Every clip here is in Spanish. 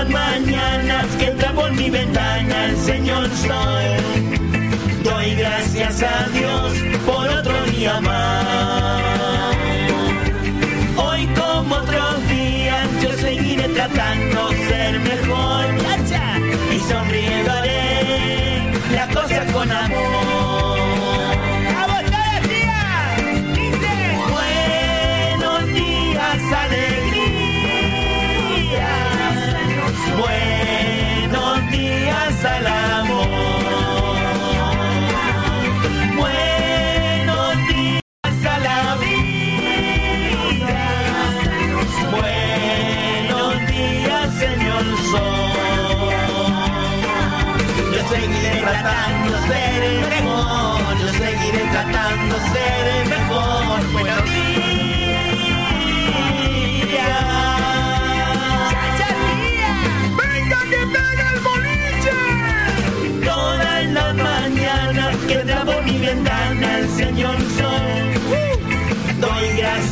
las mañanas que entra por mi ventana el Señor Sol. Doy gracias a Dios por otro día más.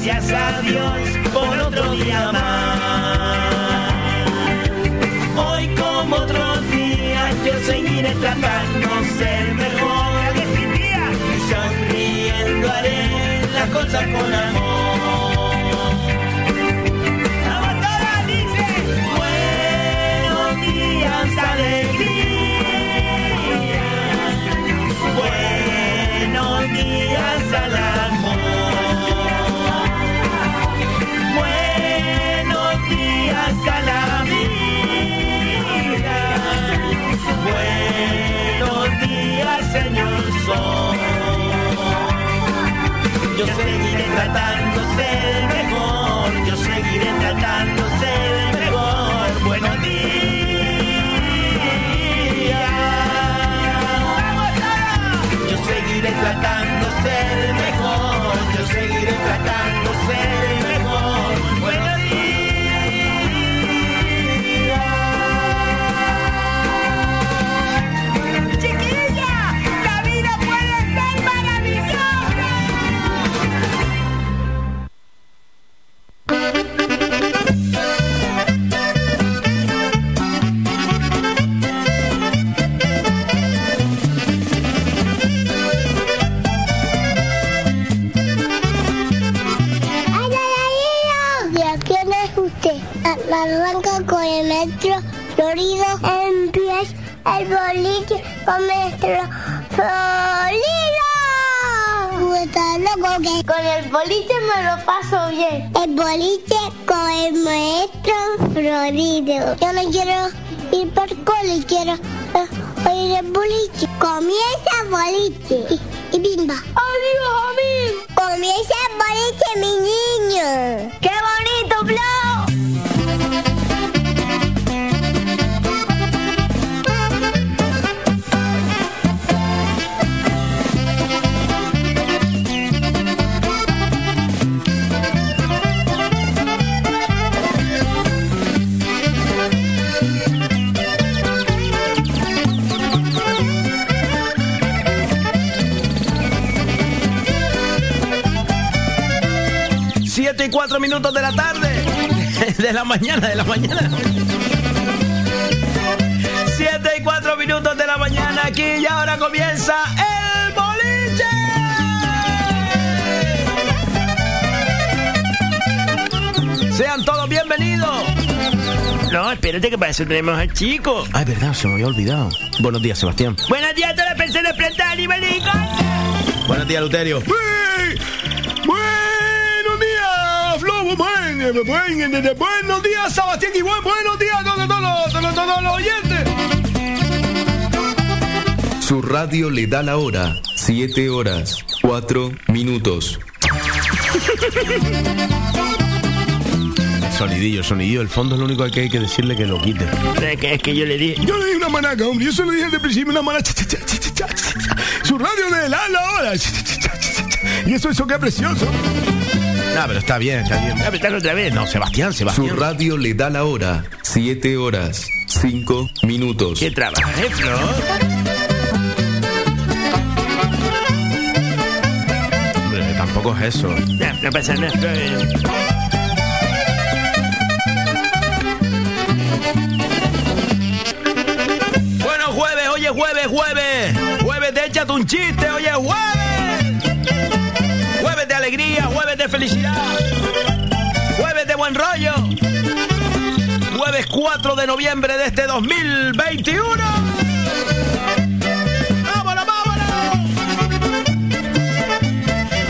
Gracias a Dios por otro día más. Hoy como otros días yo seguiré tratando ser mejor. Y sonriendo haré las cosas con amor. ¡Vamos todas, dice! Buenos días, alegría. Buenos días al amor. Buenos días, Señor Sol. Yo seguiré tratando ser mejor, yo seguiré tratando ser mejor. Buenos días. Yo seguiré tratando ser mejor, yo seguiré tratando ser arranca con el metro florido. Empieza el boliche con metro florido. Loco que con el boliche me lo paso bien. El boliche con el maestro florido. Yo no quiero ir por cole, quiero eh, uh, oír el boliche. Comienza el boliche. Y, bimba. ¡Adiós, Jamil! Comienza el boliche, mi niño. ¡Qué bonito! 7 y 4 minutos de la tarde. De la mañana, de la mañana. 7 y 4 minutos de la mañana aquí y ahora comienza el boliche. Sean todos bienvenidos. No, espérate que para eso tenemos al chico. Ay, verdad, se me había olvidado. Buenos días, Sebastián. Buenos días a todas las personas plantadas, animalico. Buenos días, Luterio. ¡Bú! Buenos días, Sebastián. Y buen- buenos días a todos, todos, todos, todos los oyentes. Su radio le da la hora. 7 horas, 4 minutos. Sonidillo, sonidillo. El fondo es lo único que hay que decirle que lo quite. Es que, es que yo le di. Yo le di una manaca, hombre. Yo se lo dije desde el principio, una manaca. Cha, cha, cha, cha, cha, cha, cha. Su radio le da la hora. Y eso, eso qué precioso. No, pero está bien, está bien. Voy a otra vez. No, Sebastián, Sebastián. Su radio le da la hora. Siete horas, cinco minutos. ¿Qué trabaja, eh, Flor? Tampoco es eso. No, no pasa nada. Bueno, jueves, oye, jueves, jueves. Jueves, te échate un chiste, oye, jueves. Alegría, jueves de felicidad. Jueves de buen rollo. Jueves 4 de noviembre de este 2021. ¡Vámonos, vámonos!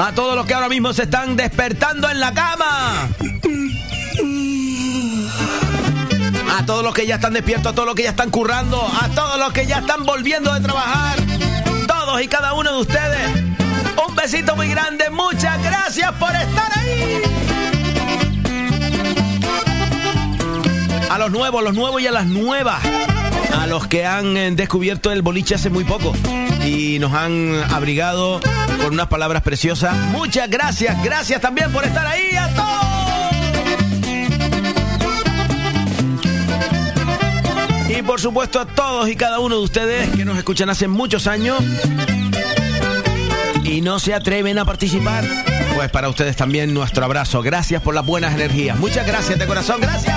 A todos los que ahora mismo se están despertando en la cama. A todos los que ya están despiertos, a todos los que ya están currando, a todos los que ya están volviendo de trabajar. Todos y cada uno de ustedes. Besito muy grande. Muchas gracias por estar ahí. A los nuevos, los nuevos y a las nuevas. A los que han eh, descubierto el boliche hace muy poco y nos han abrigado con unas palabras preciosas. Muchas gracias, gracias también por estar ahí a todos. Y por supuesto a todos y cada uno de ustedes que nos escuchan hace muchos años y no se atreven a participar. Pues para ustedes también nuestro abrazo. Gracias por las buenas energías. Muchas gracias de corazón. Gracias.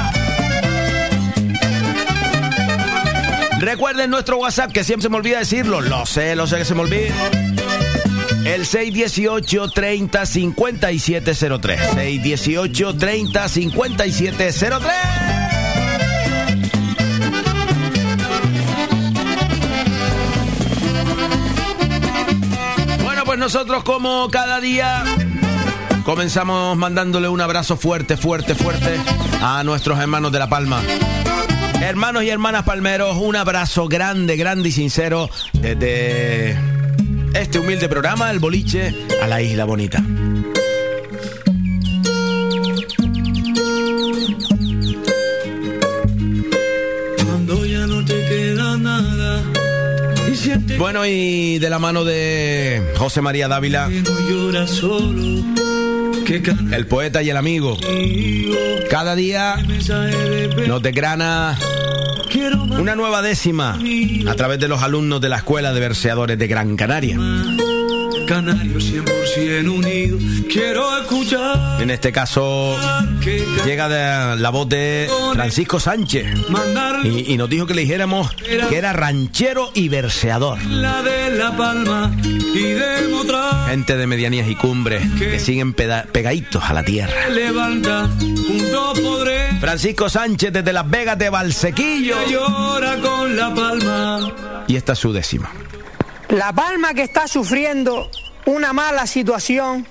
Recuerden nuestro WhatsApp, que siempre se me olvida decirlo. Lo sé, lo sé que se me olvida. El 618 30 5703. 618 30 5703. Nosotros como cada día comenzamos mandándole un abrazo fuerte, fuerte, fuerte a nuestros hermanos de La Palma. Hermanos y hermanas palmeros, un abrazo grande, grande y sincero desde este humilde programa, el boliche, a la isla bonita. Bueno, y de la mano de José María Dávila, el poeta y el amigo, cada día nos desgrana una nueva décima a través de los alumnos de la Escuela de Verseadores de Gran Canaria. Canario 100% unido. Quiero escuchar En este caso llega de la voz de Francisco Sánchez. Y, y nos dijo que le dijéramos que era ranchero y verseador. la de la palma y demostrar Gente de medianías y cumbres que siguen pegaditos a la tierra. Francisco Sánchez desde Las Vegas de Valsequillo. Y esta es su décima. La Palma que está sufriendo una mala situación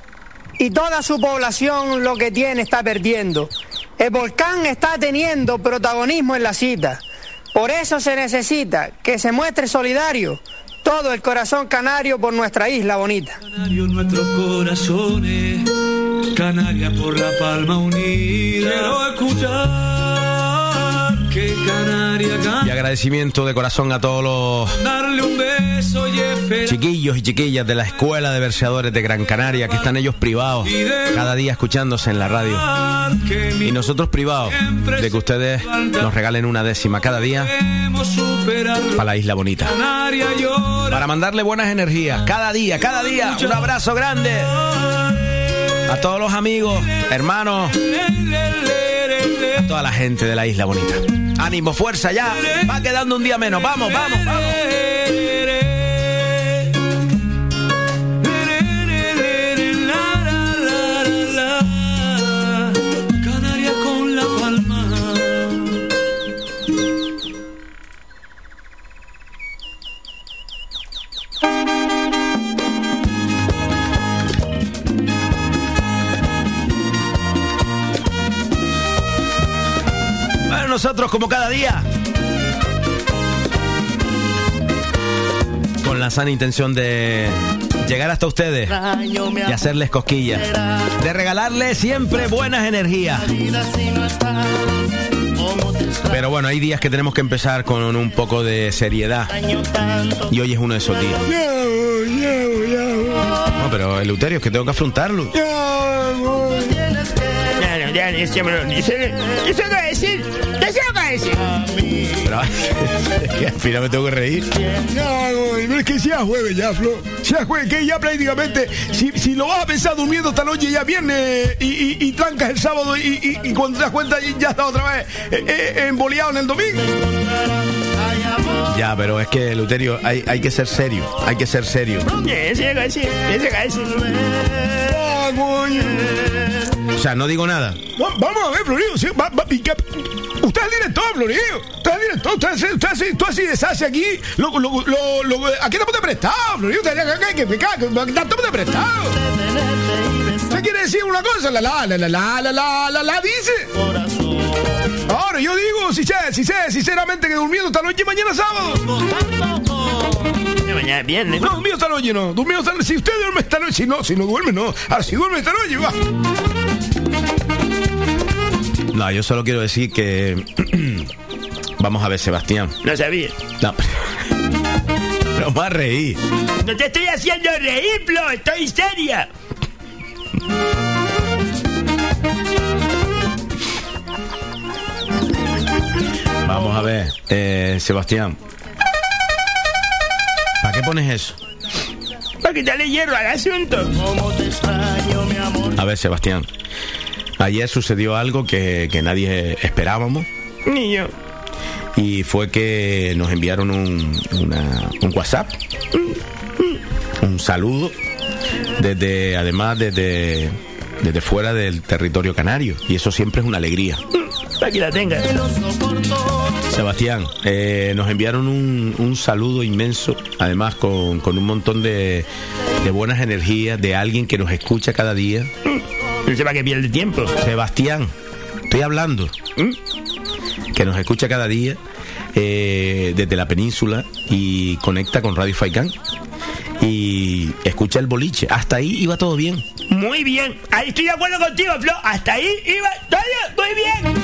y toda su población lo que tiene está perdiendo. El volcán está teniendo protagonismo en la cita. Por eso se necesita que se muestre solidario todo el corazón canario por nuestra isla bonita. Nuestros corazones por la palma unida que Canaria Y agradecimiento de corazón a todos los Darle un beso y esperar. chiquillos y chiquillas de la Escuela de Verseadores de Gran Canaria que están ellos privados cada día escuchándose en la radio. Y nosotros privados de que ustedes nos regalen una décima cada día para la isla bonita. Para mandarle buenas energías cada día, cada día. Un abrazo grande a todos los amigos, hermanos, toda la gente de la isla bonita. Ánimo, fuerza ya. Va quedando un día menos. Vamos, vamos, vamos. Nosotros como cada día. Con la sana intención de llegar hasta ustedes y hacerles cosquillas. De regalarles siempre buenas energías. Pero bueno, hay días que tenemos que empezar con un poco de seriedad. Y hoy es uno de esos días. No, pero Eleuterio, es que tengo que afrontarlo. Eso no va a decir. Eso no va a decir. Pero es que al final me tengo que reír. No, es que sea jueves ya, Flo. Sea jueves, que ya prácticamente, si, si lo vas a pensar durmiendo esta noche, ya viernes y, y, y trancas el sábado y, y, cuando te das cuenta ya está otra vez eh, eh, emboleado en el domingo. Ya, pero es que, Luterio, hay, hay que ser serio. Hay que ser serio. Ese ese, ese ese. O sea, no digo nada. Va- Vamos a ver, Florillo. sí, va- va- y que- Usted es el director, Florillo. Usted es el director. Usted, así- usted, así- tú así deshace aquí. Lo, lo, lo, lo- aquí estamos de prestado, Florillo. Usted hay que explicar. que Estamos de prestado. ¿Usted quiere decir una cosa? La la la la la la la la, la dice. Ahora, yo digo, si sé, si sé, sinceramente que durmiendo esta noche y mañana sábado. Mañana es viernes. No, durmiendo esta noche no. Durmiendo esta noche. Si usted duerme esta noche, si no, si no duerme, no. Ahora, si duerme esta noche, va. No, yo solo quiero decir que. Vamos a ver, Sebastián. No sabía. No. No me a reír. No te estoy haciendo reír, Flo. Estoy seria. Vamos a ver, eh, Sebastián. ¿Para qué pones eso? Para quitarle hierro al asunto. A ver, Sebastián. Ayer sucedió algo que, que nadie esperábamos Niño. y fue que nos enviaron un, una- un WhatsApp, un saludo, desde, además desde, desde fuera del territorio canario y eso siempre es una alegría. Que la tengas. Sebastián, eh, nos enviaron un, un saludo inmenso, además con, con un montón de, de buenas energías de alguien que nos escucha cada día. No sepa que pierde tiempo. Sebastián, estoy hablando, que nos escucha cada día eh, desde la península y conecta con Radio Faikán y escucha el boliche. Hasta ahí iba todo bien. Muy bien. Ahí estoy de acuerdo contigo, Flo. Hasta ahí iba todo muy bien.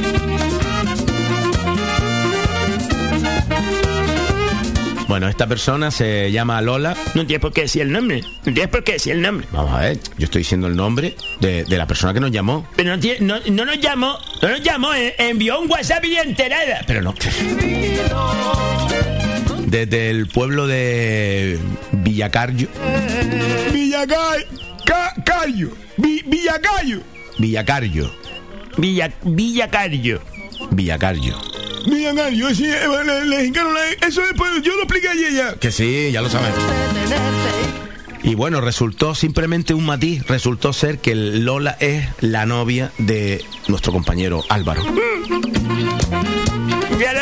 Bueno, esta persona se llama Lola. No tienes por qué decir el nombre. No tienes por qué decir el nombre. Vamos a ver, yo estoy diciendo el nombre de, de la persona que nos llamó. Pero no, tiene- no, no nos llamó. No nos llamó. eh, envió un WhatsApp y enterada. Pero no. Desde el pueblo de Villacarrio. Villagallo. Cayo. Vi- Villagallo. Villacarrio. Villa, Villa Carrio. Villacarrio. Villagallo. Sí, le, Eso después, yo lo expliqué ayer ya. Que sí, ya lo sabemos. Y bueno, resultó simplemente un matiz, resultó ser que Lola es la novia de nuestro compañero Álvaro.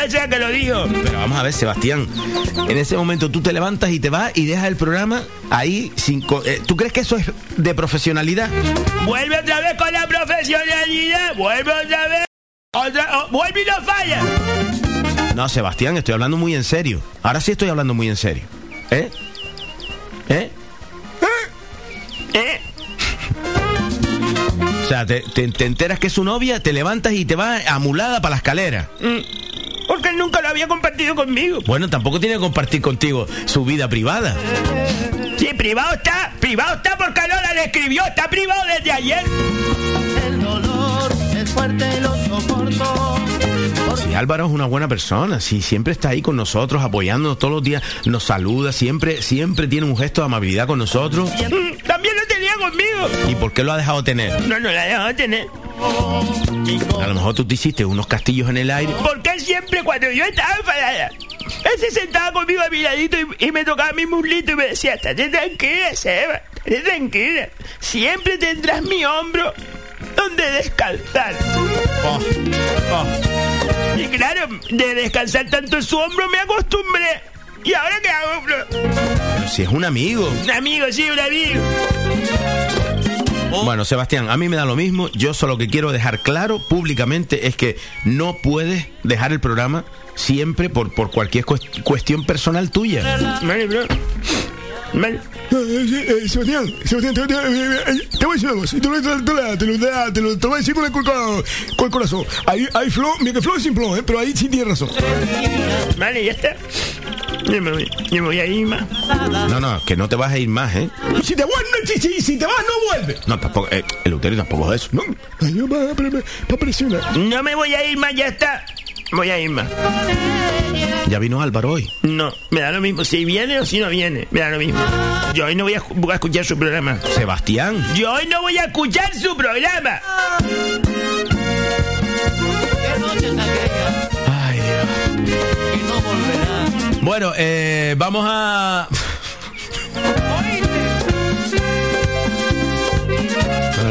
Ya que lo digo. Pero vamos a ver, Sebastián, en ese momento tú te levantas y te vas y dejas el programa ahí sin... eh, ¿Tú crees que eso es de profesionalidad? Vuelve otra vez con la profesionalidad. Vuelve otra vez. Vuelve y no falla. No, Sebastián, estoy hablando muy en serio. Ahora sí estoy hablando muy en serio. ¿Eh? ¿Eh? ¿Eh? O sea, te, te- te enteras que es su novia, te levantas y te vas amulada para la escalera. Mm. Porque él nunca lo había compartido conmigo. Bueno, tampoco tiene que compartir contigo su vida privada. Sí, privado está. Privado está porque Lola le escribió. Está privado desde ayer. El dolor es fuerte y lo soporto. Sí, Álvaro es una buena persona, sí, siempre está ahí con nosotros, apoyándonos todos los días, nos saluda, siempre, siempre tiene un gesto de amabilidad con nosotros. Mm, También lo tenía conmigo. ¿Y por qué lo ha dejado tener? No, no la he dejado tener. A lo mejor tú te hiciste unos castillos en el aire. Porque siempre, cuando yo estaba enfadada, él se sentaba conmigo a mi ladito y, y me tocaba mi muslito y me decía, estate tranquila, Seba, estate tranquila. Siempre tendrás mi hombro donde descansar. Y claro, de descansar tanto en su hombro me acostumbré. ¿Y ahora qué hago? Pero si es un amigo. Un amigo, sí, un amigo. Bueno, Sebastián, a mí me da lo mismo. Yo solo que quiero dejar claro públicamente es que no puedes dejar el programa siempre por, por cualquier cuest- cuestión personal tuya. Vale, bro. Vale. Eh, eh, Sebastián, Sebastián, te, eh, eh, voy a decir una cosa, te lo, te voy a decir con el, corazón. Hay, hay flow, mira que flow es sin flow, ¿eh? pero ahí sí tienes razón. Vale, ya está. Yo me voy, yo me voy a ir más. No, no, que no te vas a ir más, ¿eh? Si te, vuelves, si, si, si te vas, no vuelves. No, tampoco, eh, el Euterio tampoco es eso. No, yo presionar. No me voy a ir más, ya está. Voy a ir más. Ya vino Álvaro hoy. No, me da lo mismo. Si viene o si no viene, me da lo mismo. Yo hoy no voy a, voy a escuchar su programa. Sebastián. Yo hoy no voy a escuchar su programa. ¿Qué noche es aquella Ay, Dios. y no volverá? Bueno, eh, vamos a...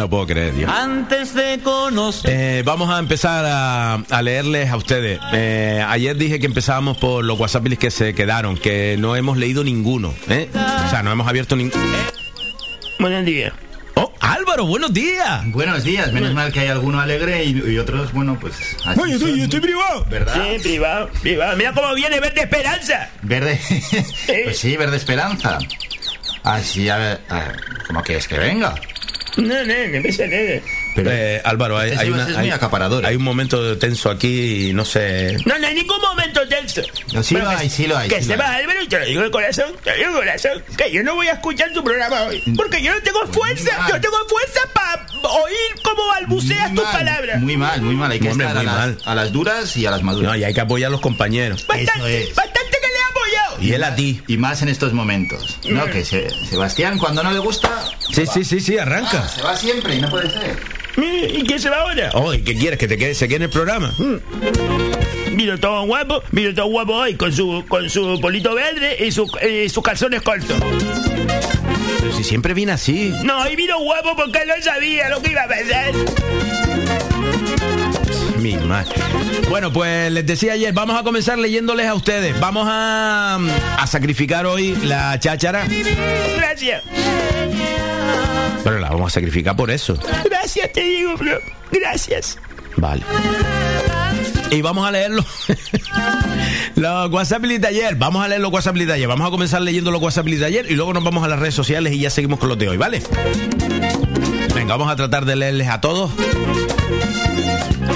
lo puedo creer, Dios. Antes de conocer. Eh, vamos a empezar a, a leerles a ustedes. Eh, ayer dije que empezábamos por los WhatsApp que se quedaron, que no hemos leído ninguno. ¿eh? O sea, no hemos abierto ninguno. Buenos días. Oh, Álvaro, buenos días. Buenos días, menos mal que hay alguno alegre y, y otros, bueno, pues. así Oye, estoy, son, estoy privado. ¿Verdad? Sí, privado, privado. Mira cómo viene Verde Esperanza. Verde. pues sí, verde esperanza. Así, a ver, a ver, ¿cómo quieres que venga? No, no, no pasa nada. Pero, Eh, Álvaro, hay, hay una- hay- acaparador. hay un momento tenso aquí y no sé. No, no hay ningún momento tenso. No, sí lo que- hay, sí lo hay, Que sí sepas, hay. Álvaro, y te lo digo de corazón, te lo digo de corazón, que yo no voy a escuchar tu programa hoy. Porque yo no tengo fuerza, mal. yo tengo fuerza para oír cómo balbuceas tus palabras. Muy mal, muy mal. Hay que Hombre, estar a muy las, mal. a las duras y a las maduras. No, y hay que apoyar a los compañeros. Bastante, eso es. bastante que le he apoyado. Y él a ti. Y más en estos momentos. No, que se- Sebastián, cuando no le gusta. Sí, sí, sí, sí, arranca. ah, se va siempre y no puede ser. ¿Y quién se va ahora? Oh, ¿y qué quieres? ¿Que te quede, se quede en el programa? Vino todo guapo, vino todo guapo hoy con su, con su polito verde y su- y sus calzones cortos. Pero si siempre viene así. No, hoy vino guapo porque no sabía lo que iba a pasar. Mi madre. Bueno, pues les decía ayer, vamos a comenzar leyéndoles a ustedes. Vamos a, a sacrificar hoy la cháchara. Gracias, Pero la vamos a sacrificar por eso. gracias te digo, bro. Gracias. Vale. Y vamos a leerlo. los WhatsApp de ayer. Vamos a leer los WhatsApp de ayer. Vamos a comenzar leyendo los WhatsApp de ayer y luego nos vamos a las redes sociales y ya seguimos con los de hoy, ¿vale? Venga, vamos a tratar de leerles a todos.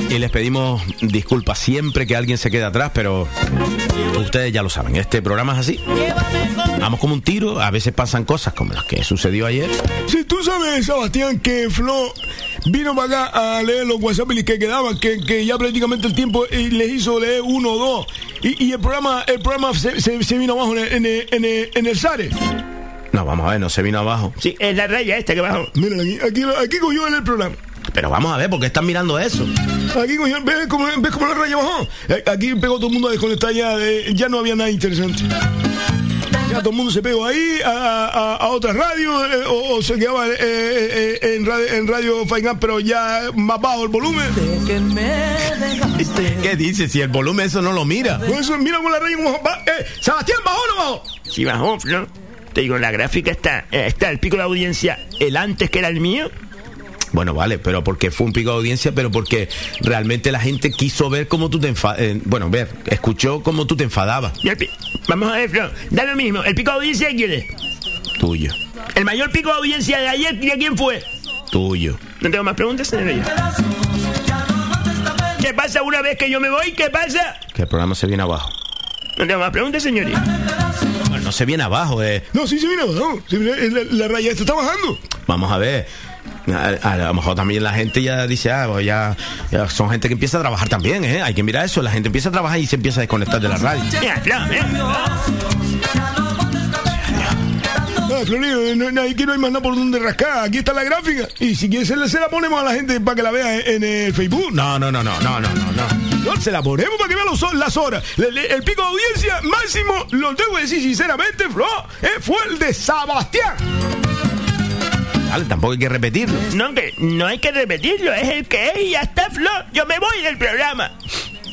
Y les pedimos disculpas siempre que alguien se quede atrás, pero ustedes ya lo saben, este programa es así. Vamos como un tiro, a veces pasan cosas como las que sucedió ayer. Si tú sabes, Sebastián, que Flo vino para acá a leer los WhatsApp que quedaban, que, que ya prácticamente el tiempo eh, les hizo leer uno o dos. Y, y el programa, el programa se, se- se vino abajo en el, en el, en el, en el SARE. No, vamos a ver, no se vino abajo. Sí, es la raya esta que bajo. Mira, aquí, aquí, aquí cogió en el programa. Pero vamos a ver, ¿por qué están mirando eso? Aquí cogió, ¿ves cómo, ves cómo la raya bajó? Eh, Aquí pegó todo el mundo a desconectar ya, de- ya no había nada interesante. Ya todo el mundo se pegó ahí a, a- a otra radio eh, o, o se quedaba eh, en radio, en radio Fine Up, pero ya más bajo el volumen. ¿Qué dice? Si el volumen eso no lo mira. Eso mira con la raya como va. Eh, Sebastián, ¿bajó o no bajó? Si bajó, ¿no? Te digo, la gráfica está, está el pico de audiencia, el antes que era el mío. Bueno, vale, pero porque fue un pico de audiencia, pero porque realmente la gente quiso ver cómo tú te enfadabas. bueno, ver, escuchó cómo tú te enfadabas. Vamos a ver, Flo, da lo mismo. ¿El pico de audiencia de quién es? Tuyo, El mayor pico de audiencia de ayer, ¿de quién fue? tuyo. No tengo más preguntas, señoría. ¿Qué pasa una vez que yo me voy? ¿Qué pasa? Que el programa se viene abajo. No tengo más preguntas, señoría. Bueno, no se viene abajo, eh. No, sí se viene abajo. Eh, la, la raya está bajando. Vamos a ver. A, a lo mejor también la gente ya dice, ah, pues ya, ya son gente que empieza a trabajar también, ¿eh? Hay que mirar eso. La gente empieza a trabajar y se empieza a desconectar de la radio. Ah, Florio, eh, no, no, aquí no hay más nada por donde rascar. Aquí está la gráfica. Y si quieres, se la, se la ponemos a la gente para que la vea en, en el Facebook. No, no, no, no, no, no, no, no. No, se la ponemos para que vea los, las horas. Le- le- el pico de audiencia máximo, lo tengo que decir sinceramente, Flo, eh, fue el de Sebastián. Vale, tampoco hay que repetirlo. No, que no hay que repetirlo, es el que es y ya está, Flo. Yo me voy del programa.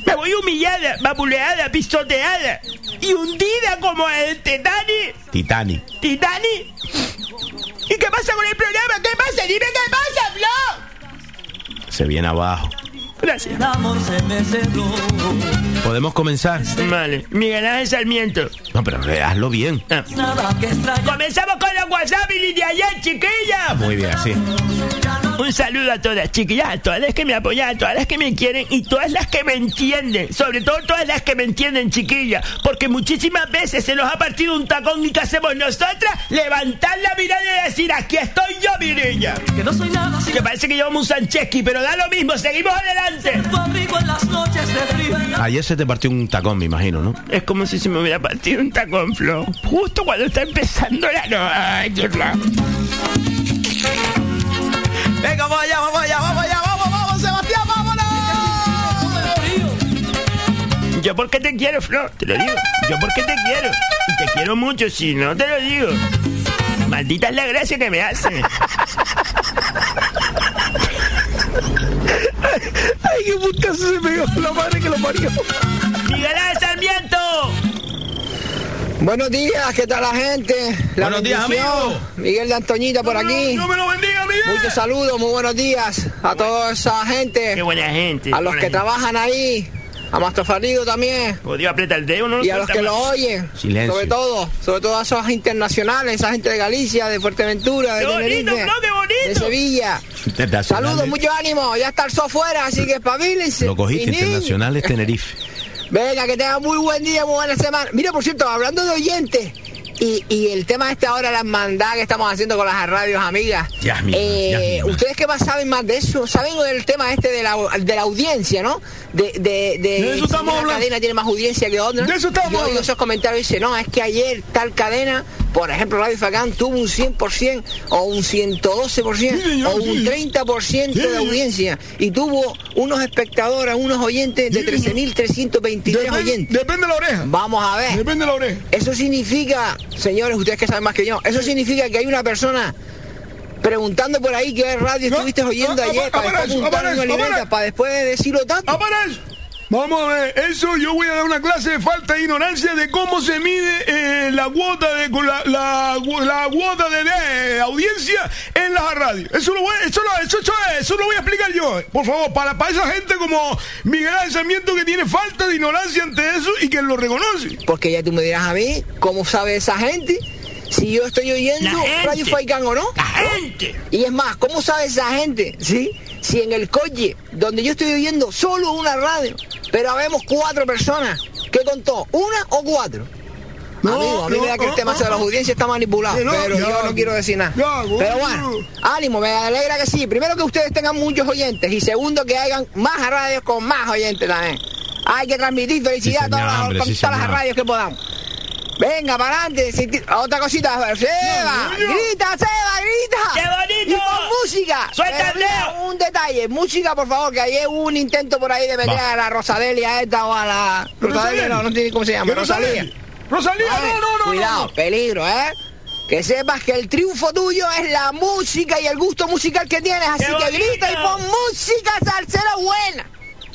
Me voy humillada, vapuleada, pisoteada y hundida como el Titanic. Titanic. ¿Titanic? ¿Y qué pasa con el programa? ¿Qué pasa? Dime qué pasa, Flo. Se viene abajo. Gracias. ¿Podemos comenzar? Vale, Miguel Ángel Sarmiento. No, pero hazlo bien. Ah. Comenzamos con los WhatsApp y de ayer, chiquillas. Muy bien, así. Un saludo a todas, chiquillas, a todas las que me apoyan, a todas las que me quieren y todas las que me entienden. Sobre todo todas las que me entienden, chiquillas. Porque muchísimas veces se nos ha partido un tacón y ¿qué hacemos nosotras? Levantar la mirada y decir, aquí estoy yo, mi niña. Que no soy nada Que parece que llevamos un Sancheski, pero da lo mismo, seguimos adelante. Ayer se te partió un tacón, me imagino, ¿no? Es como si se me hubiera partido un tacón, Flo. Justo cuando está empezando la noche. Venga, vamos allá, vamos allá, vamos allá, vamos, vamos, Sebastián, vámonos. Yo porque te quiero, Flor, te lo digo. Yo porque te quiero. Y te quiero mucho, si no te lo digo. Maldita es la gracia que me hace. Ay, qué putazo se pegó la madre que lo parió. ¡Miguel Sarmiento! Buenos días, ¿qué tal la gente? La Buenos días, amigo. Miguel de Antoñita por aquí. ¡No me lo bendiga, Miguel! Muchos saludos, muy buenos días a toda esa gente, ¡Qué buena gente! a los que gente. trabajan ahí, a Mastrofarido también. Oh, Dios, aprieta el dedo, no Y a los que más. lo oyen, Silencio. sobre todo, sobre todo a esos internacionales, esa gente de Galicia, de Fuerteventura, de ¡Qué bonito, Tenerife, Flo, qué bonito! de Sevilla. Saludos, mucho ánimo, ya está el sol fuera, así que espabilense. Lo cogiste, Y internacionales Tenerife. Venga, que tengan muy buen día, muy buena semana. Mira, por cierto, hablando de oyentes, y, y el tema este ahora, la hermandad que estamos haciendo con las radios amigas. Ya, Eh, ya, ¿Ustedes qué más saben más de eso? ¿Saben del tema este de la, de la audiencia, no? De, de, de, De eso si estamos una hablando. cadena tiene más audiencia que otra. De eso estamos Yo oigo esos comentarios y dice, no, es que ayer tal cadena, por ejemplo, Radio Facán tuvo un 100% o un 112% Sí, señor, o un sí. 30% Sí, de audiencia y tuvo unos espectadores, unos oyentes de Sí, señor. 13.323 Depende, oyentes. depende de la oreja. Vamos a ver. Depende de la oreja. Eso significa, señores, ustedes que saben más que yo, eso significa que hay una persona preguntando por ahí qué radio No, estuviste oyendo no, ayer para después aparece, apuntar en aparece, una libreta, aparece. para después decirlo tanto. Vamos a ver, eso yo voy a dar una clase de falta de ignorancia de cómo se mide eh, la cuota de la, la, la cuota de, de audiencia en las radios. Eso lo voy, eso lo, eso, eso, eso lo voy a explicar yo, por favor, para, para esa gente como Miguel Ángel Sarmiento que tiene falta de ignorancia ante eso y que lo reconoce. Porque ya tú me dirás a mí, ¿cómo sabe esa gente? Si yo estoy oyendo. Radio Faikan o no. ¡La gente! Y es más, ¿cómo sabe esa gente? ¿Sí? Si en el coche, donde yo estoy oyendo solo una radio, pero habemos cuatro personas, ¿qué contó? ¿Una o cuatro? No, Amigo, a mí no, me da que el tema no, de las audiencias está manipulado, pero yo no quiero decir nada. pero bueno. ánimo, me alegra que sí. Primero que ustedes tengan muchos oyentes y segundo que hagan más radios con más oyentes también. Hay que transmitir felicidad Sí, a todas señor, las- hombre, con sí, todas las radios que podamos. Venga, para adelante. Otra cosita. Seba, No, no. grita, Seba, grita. ¡Qué bonito! Y con música. ¡Suelta! Un detalle, música, por favor, que ayer hubo un intento por ahí de meter Va. a la Rosadelia esta o a la... Rosadelia, no, no sé cómo se llama, ¿Qué Rosalía. Rosalía? Vale, no, no, no. Cuidado, peligro, ¿eh? Que sepas que el triunfo tuyo es la música y el gusto musical que tienes, así ¡Qué que grita y pon música salsera buena.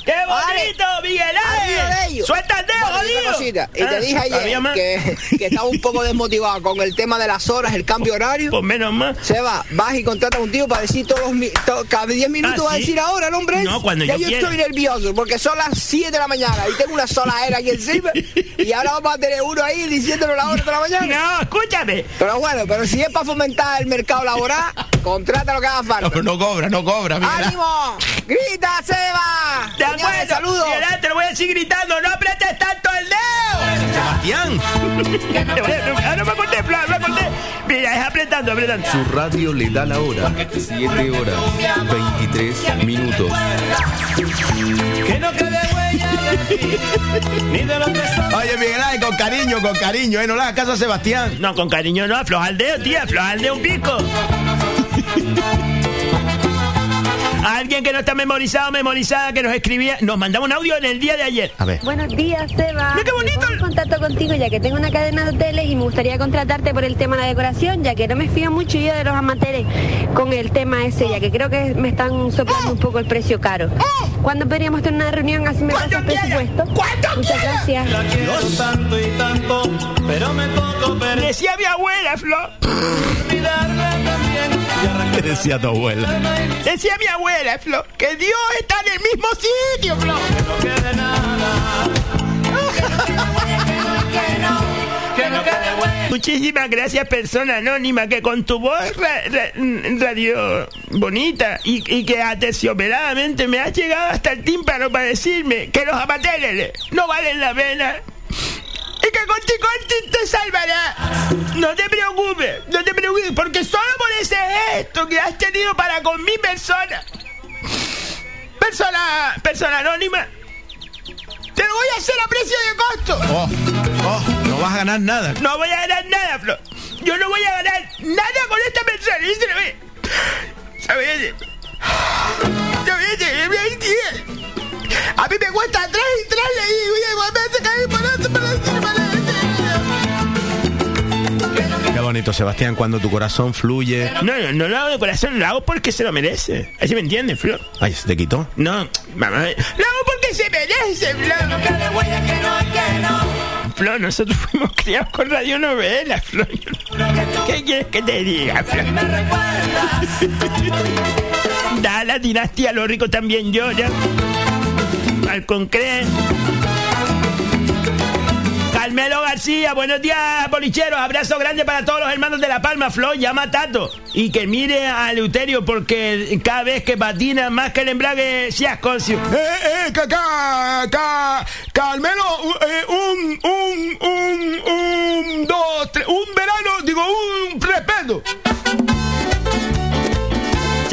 ¡Qué Vale. bonito, Miguel de Ángel! ¡Suelta el dedo, jodido! cosita. Y Ah, te dije ¿había ayer más? que, que estaba un poco desmotivado con el tema de las horas, el cambio horario. Pues menos mal. Seba, vas y contrata a un tío para decir todos los cada 10 minutos Ah, va a decir ahora el hombre. No, cuando ya yo estoy nervioso porque son las 7 de la mañana y tengo una sola era aquí encima y ahora vamos a tener uno ahí diciéndolo la hora de la mañana. No, escúchame. Pero bueno, pero si es para fomentar el mercado laboral, contrata lo que haga falta. No, no cobra, no cobra, Ángel. ¡Ánimo! ¡Grita, Seba! Señores, saludos. Te lo voy a decir gritando. ¡No apretes tanto el dedo! Sebastián. Ah, no me acordé, Flan, no me acordé. Mira, es apretando, apretando. Su radio le da la hora. 7 horas 23 minutos. Que no quede huella de ti, ni de lo que son. Oye, Miguel Ángel, con cariño, con cariño, ¿eh? No le hagas caso a Sebastián. No, con cariño no, afloja el dedo, tía, afloja el dedo un pico. Alguien que no está memorizado, memorizada, que nos escribía, nos mandaba un audio en el día de ayer. A ver. Buenos días, Seba. Mira qué bonito. Me contacto contigo ya que tengo una cadena de hoteles y me gustaría contratarte por el tema de la decoración, ya que no me fío mucho yo de los amateurs con el tema ese, ya que creo que me están soplando un poco el precio caro. ¿Cuándo podríamos tener una reunión así me ¿Cuándo pasas quieras? presupuesto? ¿Cuándo Muchas gracias. La quiero tanto y tanto, pero me tocó perder. Decía mi abuela, Flo. Olvidarla también y arrancar ¿Qué decía tu abuela? Decía mi abuela, Que Dios está en el mismo sitio, Flo. Muchísimas gracias, persona anónima, que con tu voz ra- ra- radio bonita y, que aterciopeladamente me has llegado hasta el tímpano para decirme que los amateurs no valen la pena. Y que Conti te salvará. No te preocupes, no te preocupes, porque solo por ese gesto que has tenido para con mi persona, persona, persona anónima, te lo voy a hacer a precio de costo. Oh, oh, no vas a ganar nada. No voy a ganar nada, Flo. Yo no voy a ganar nada con esta persona. ¿Y se lo ve? ¿Sabes? ¿Sabes? A mí me cuesta atrás y tras le digo, oye, igualmente, bonito, Sebastián, cuando tu corazón fluye. No, no, no lo hago de corazón, lo hago porque se lo merece. Así me entiendes, Flor. Ay, se te quitó. No, mamá, lo hago porque se merece, Flor. Flor, nosotros fuimos criados con radionovelas, Flor. ¿Qué quieres que te diga, Flor? Da la dinastía, lo rico también llora. Al concreto. Carmelo García, buenos días, bolicheros. Abrazo grande para todos los hermanos de La Palma, Flor, llama a Tato. Y que mire a Leuterio porque cada vez que patina más que el embrague se asconcio. Eh, eh, ca, ca, ca- Carmelo, eh, un, un, un, un, dos, tres, un verano, digo, un respeto.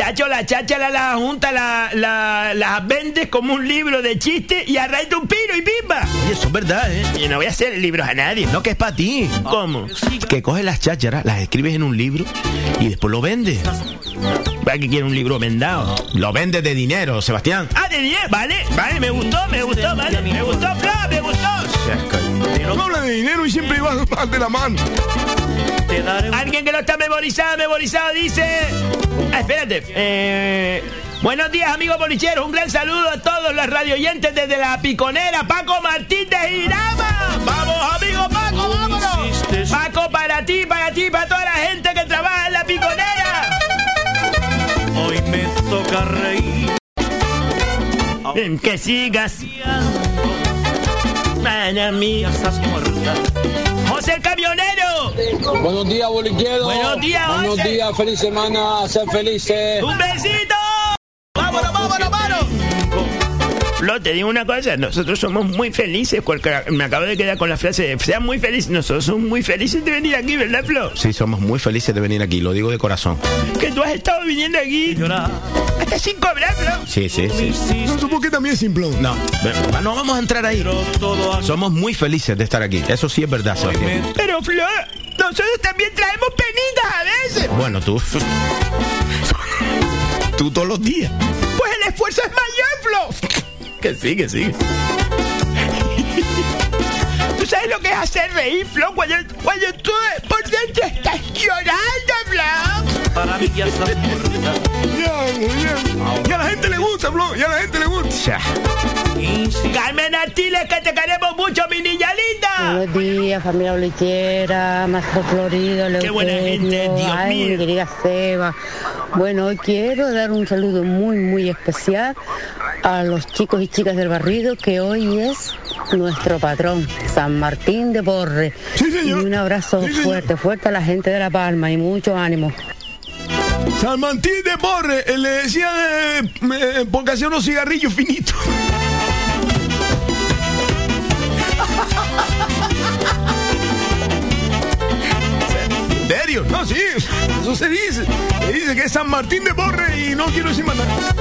Chacho, la chacha la, la junta, la, la, las vendes como un libro de chistes y arraita un piro y pimba. Y eso es verdad, ¿eh? Y no voy a hacer libros a nadie. No, que es para ti. ¿Cómo? Que coges las chácharas, las escribes en un libro y después lo vendes. ¿Para que quiere un libro vendado? Lo vendes de dinero, Sebastián. Ah, de 10, vale, vale, me gustó, me gustó, vale, me gustó, Flor, me gustó. No habla de dinero y siempre va de la mano. Alguien que no está memorizado, memorizado dice. Ah, espérate. Eh, buenos días, amigos bolicheros. Un gran saludo a todos los radioyentes desde la piconera. Paco Martín de Girama. Vamos, amigo Paco, vámonos. Paco, para ti, para ti, para toda la gente que trabaja en la piconera. Hoy me toca reír. Mm, Que sigas. Para mí. José el camionero. Buenos días, boliqueros. Buenos días, Buenos José. días, feliz semana, ser felices. ¡Un besito! ¡Vámonos, vámonos, vámonos! Flo, te digo una cosa, nosotros somos muy felices, porque me acabo de quedar con la frase de sean muy felices, nosotros somos muy felices de venir aquí, ¿verdad, Flo? Sí, somos muy felices de venir aquí, lo digo de corazón. Que tú has estado viniendo aquí hasta sin cobrar, Flo. Sí, sí, sí. No, tú porque también es simplón. No, pero no vamos a entrar ahí. Somos muy felices de estar aquí. Eso sí es verdad, Sebastián. Pero, Flo, nosotros también traemos penitas a veces. Bueno, tú. Tú todos los días. Pues el esfuerzo es mayor, Flo. Que sí, que sí. ¿Tú sabes lo que es hacer reír, Flo? Cuando, cuando tú por dentro estás llorando, Flo. Para mí ya estás muerta. Ya, ya. Y a la gente le gusta, Flo. Y a la gente le gusta. Carmen Artiles, que te queremos mucho, mi niña linda. Buenos días, familia bolichera, Maestro Florido, Leuterio. Qué buena gente, Dios ay, mío. mi querida Seba. Bueno, hoy quiero dar un saludo muy, muy especial a los chicos y chicas del barrido, que hoy es nuestro patrón, San Martín de Porre. Y un abrazo fuerte, fuerte a la gente de La Palma y mucho ánimo. San Martín de Porre, eh, le decía eh, eh, porque hacía unos cigarrillos finitos. ¿En serio? No, sí, eso se dice. Se dice que es San Martín de Porre y no quiero decir más nada.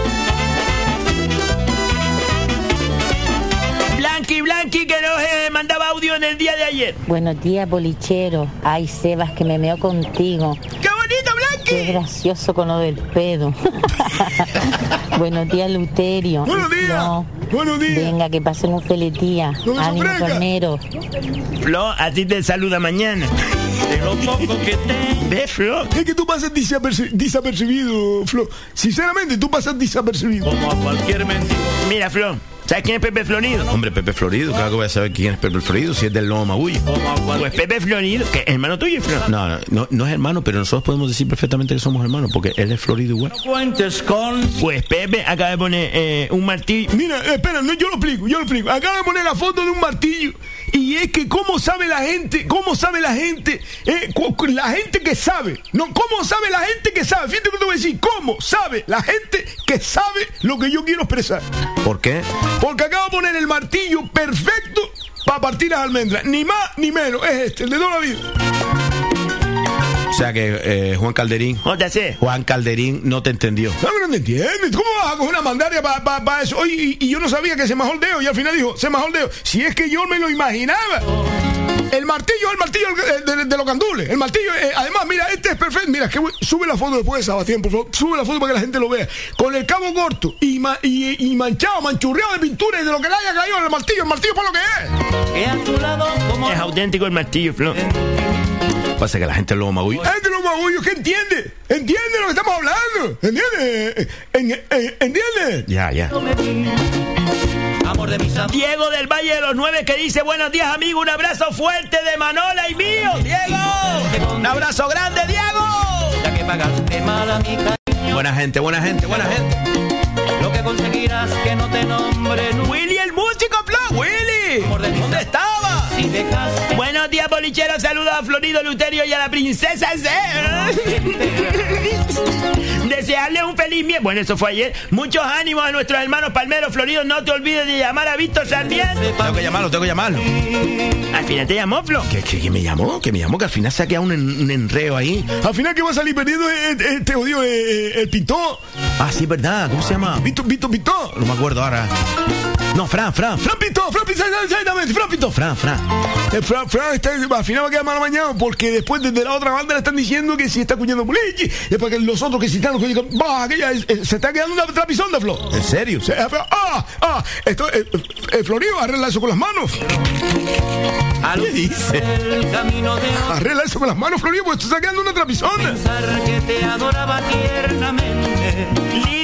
Blanqui, Blanqui, que nos eh, mandaba audio en el día de ayer. Buenos días, bolichero. Ay, Sebas, que me meo contigo. Qué gracioso con lo del pedo. Buenos días, Luterio. Buenos días. Buenos días. Venga, que pasen un feliz día. Ánimo, carnero. Flo, a ti te saluda mañana. De lo poco que tengo. ¿Ves, Flo? Es que tú pasas desaperci- desapercibido, Flo. Sinceramente, tú pasas desapercibido. Como a cualquier mendigo. Mira, Flo, ¿sabes quién es Pepe Florido? Hombre, Pepe Florido, claro que voy a saber quién es Pepe Florido, si es del Lomo Magullo. Como a Pues Pepe Florido, que es hermano tuyo, Flo. No, no, no, no es hermano, pero nosotros podemos decir perfectamente que somos hermanos, porque él es Florido igual. cuentes con. Pues Pepe acaba de poner eh, un martillo. Mira, eh, espera, no, yo lo explico, yo lo explico. Acaba de poner la foto de un martillo. Y es que cómo sabe la gente, cómo sabe la gente, eh, la gente que sabe, no, cómo sabe la gente que sabe. Fíjate que te voy a decir, cómo sabe la gente que sabe lo que yo quiero expresar. ¿Por qué? Porque acaba de poner el martillo perfecto para partir las almendras. Ni más ni menos, es este, el de toda la vida. O sea que eh, Juan Calderín. JC. Juan Calderín no te entendió. No, no me entiendes. ¿Cómo vas a coger una mandaria para eso? Oye, y, y yo no sabía que se majó el dedo. Y al final dijo, se majó el dedo. Si es que yo me lo imaginaba. El martillo es el martillo de, de- de los candules. El martillo, eh, además, mira, este es perfecto. Mira, que sube la foto después de Sebastián, por favor. Sube la foto para que la gente lo vea. Con el cabo corto y, ma- y, y manchado, manchurreado de pintura y de lo que le haya caído en el martillo. El martillo para lo que es. Que a tu lado como. Es auténtico el martillo, Flo. Pasa que la gente luego magullo. ¡Ay, de los magullos que entiende! ¡Entiende lo que estamos hablando! ¿Entiende? En- en- ¿Entiende? Ya, ya. Amor de mis amores. Diego del Valle de los Nueve que dice buenos días amigo, un abrazo fuerte de Manola y mío. Diego, un abrazo grande Diego. Ya que pagaste mal a mi cariño, Buena gente, buena gente, buena gente. lo que conseguirás que no te nombre. Willy el músico, Buenos días, bolicheros. Saludos a Florido Luterio y a la princesa C. Desearles un feliz miércoles. Bueno, eso fue ayer. Muchos ánimos a nuestros hermanos palmeros floridos. No te olvides de llamar a Víctor Sarmiento. Tengo que llamarlo, tengo que llamarlo. Al final te llamó, Flo. ¿Qué, qué- qué me llamó? Que me llamó que al final se ha quedado un, en- un enreo ahí. Al final que va a salir perdiendo eh, eh, te odio eh, el pintor. Ah, sí, verdad. ¿Cómo se llama? Víctor, Víctor Pintor. No me acuerdo ahora. No, Fran, Fran. Fran Pintor, Fran Pintor, exactamente, Fran Pintor. Fran, Fran. Eh, Fran, Fran está, al final va a quedar mal mañana porque después desde la otra banda le están diciendo que si está cuñando boliche. Después que los otros que si están los que digan, va, que ya es- eh, se está quedando una trapisonda, Flo. ¿En serio? Se- eh, ah, ah, esto, eh, eh, Florido, arregla eso con las manos. ¿Qué dice? el camino de Arregla eso con las manos, Florido, porque se está quedando una trapisonda. pensar que te adoraba tiernamente.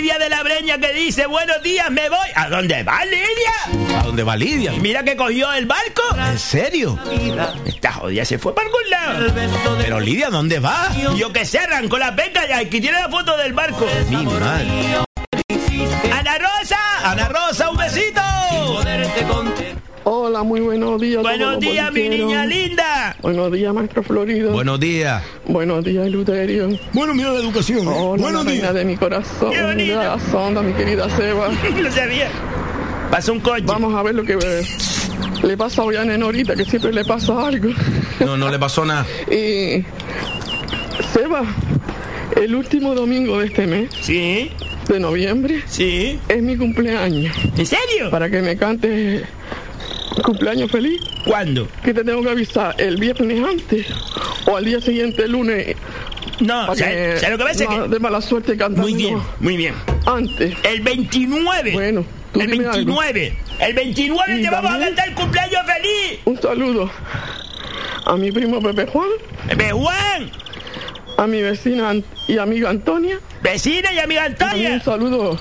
Lidia de la Breña que dice buenos días, me voy. ¿A dónde va Lidia? ¿A dónde va Lidia? Mira que cogió el barco. ¿En serio? Esta jodida se fue para algún lado. Pero Lidia, ¿dónde va? Yo que sé, arrancó la penca y aquí tiene la foto del barco. Mi madre. Ana Rosa, Ana Rosa, Hola, muy buenos días. Buenos días, mi niña linda. Buenos días, maestro Florido. Buenos días. Buenos días, Luterio. Bueno, mira la educación. eh. Hola, Buenos la reina días. de mi corazón. Qué bonito. de la sonda, mi querida Seba. No sabía. Pasó un coche. Vamos a ver lo que eh, le pasa hoy a Nenorita, que siempre le pasa algo. No, no le pasó nada. Y. Seba, el último domingo de este mes, Sí, de noviembre, sí. es mi cumpleaños. ¿En serio? Para que me cantes cumpleaños feliz, ¿Cuándo? que te tengo que avisar el viernes antes o al día siguiente, el lunes. No, ¿sabes sabes lo que pasa? no Que- de mala suerte cantando Muy bien, muy bien. antes. El 29. Bueno, tú el dime algo. 29. El 29 Y te vamos a cantar el cumpleaños feliz. Un saludo a mi primo Pepe Juan, Pepe Juan, a mi vecina y amiga Antonia. vecina y amiga Antonia. un saludo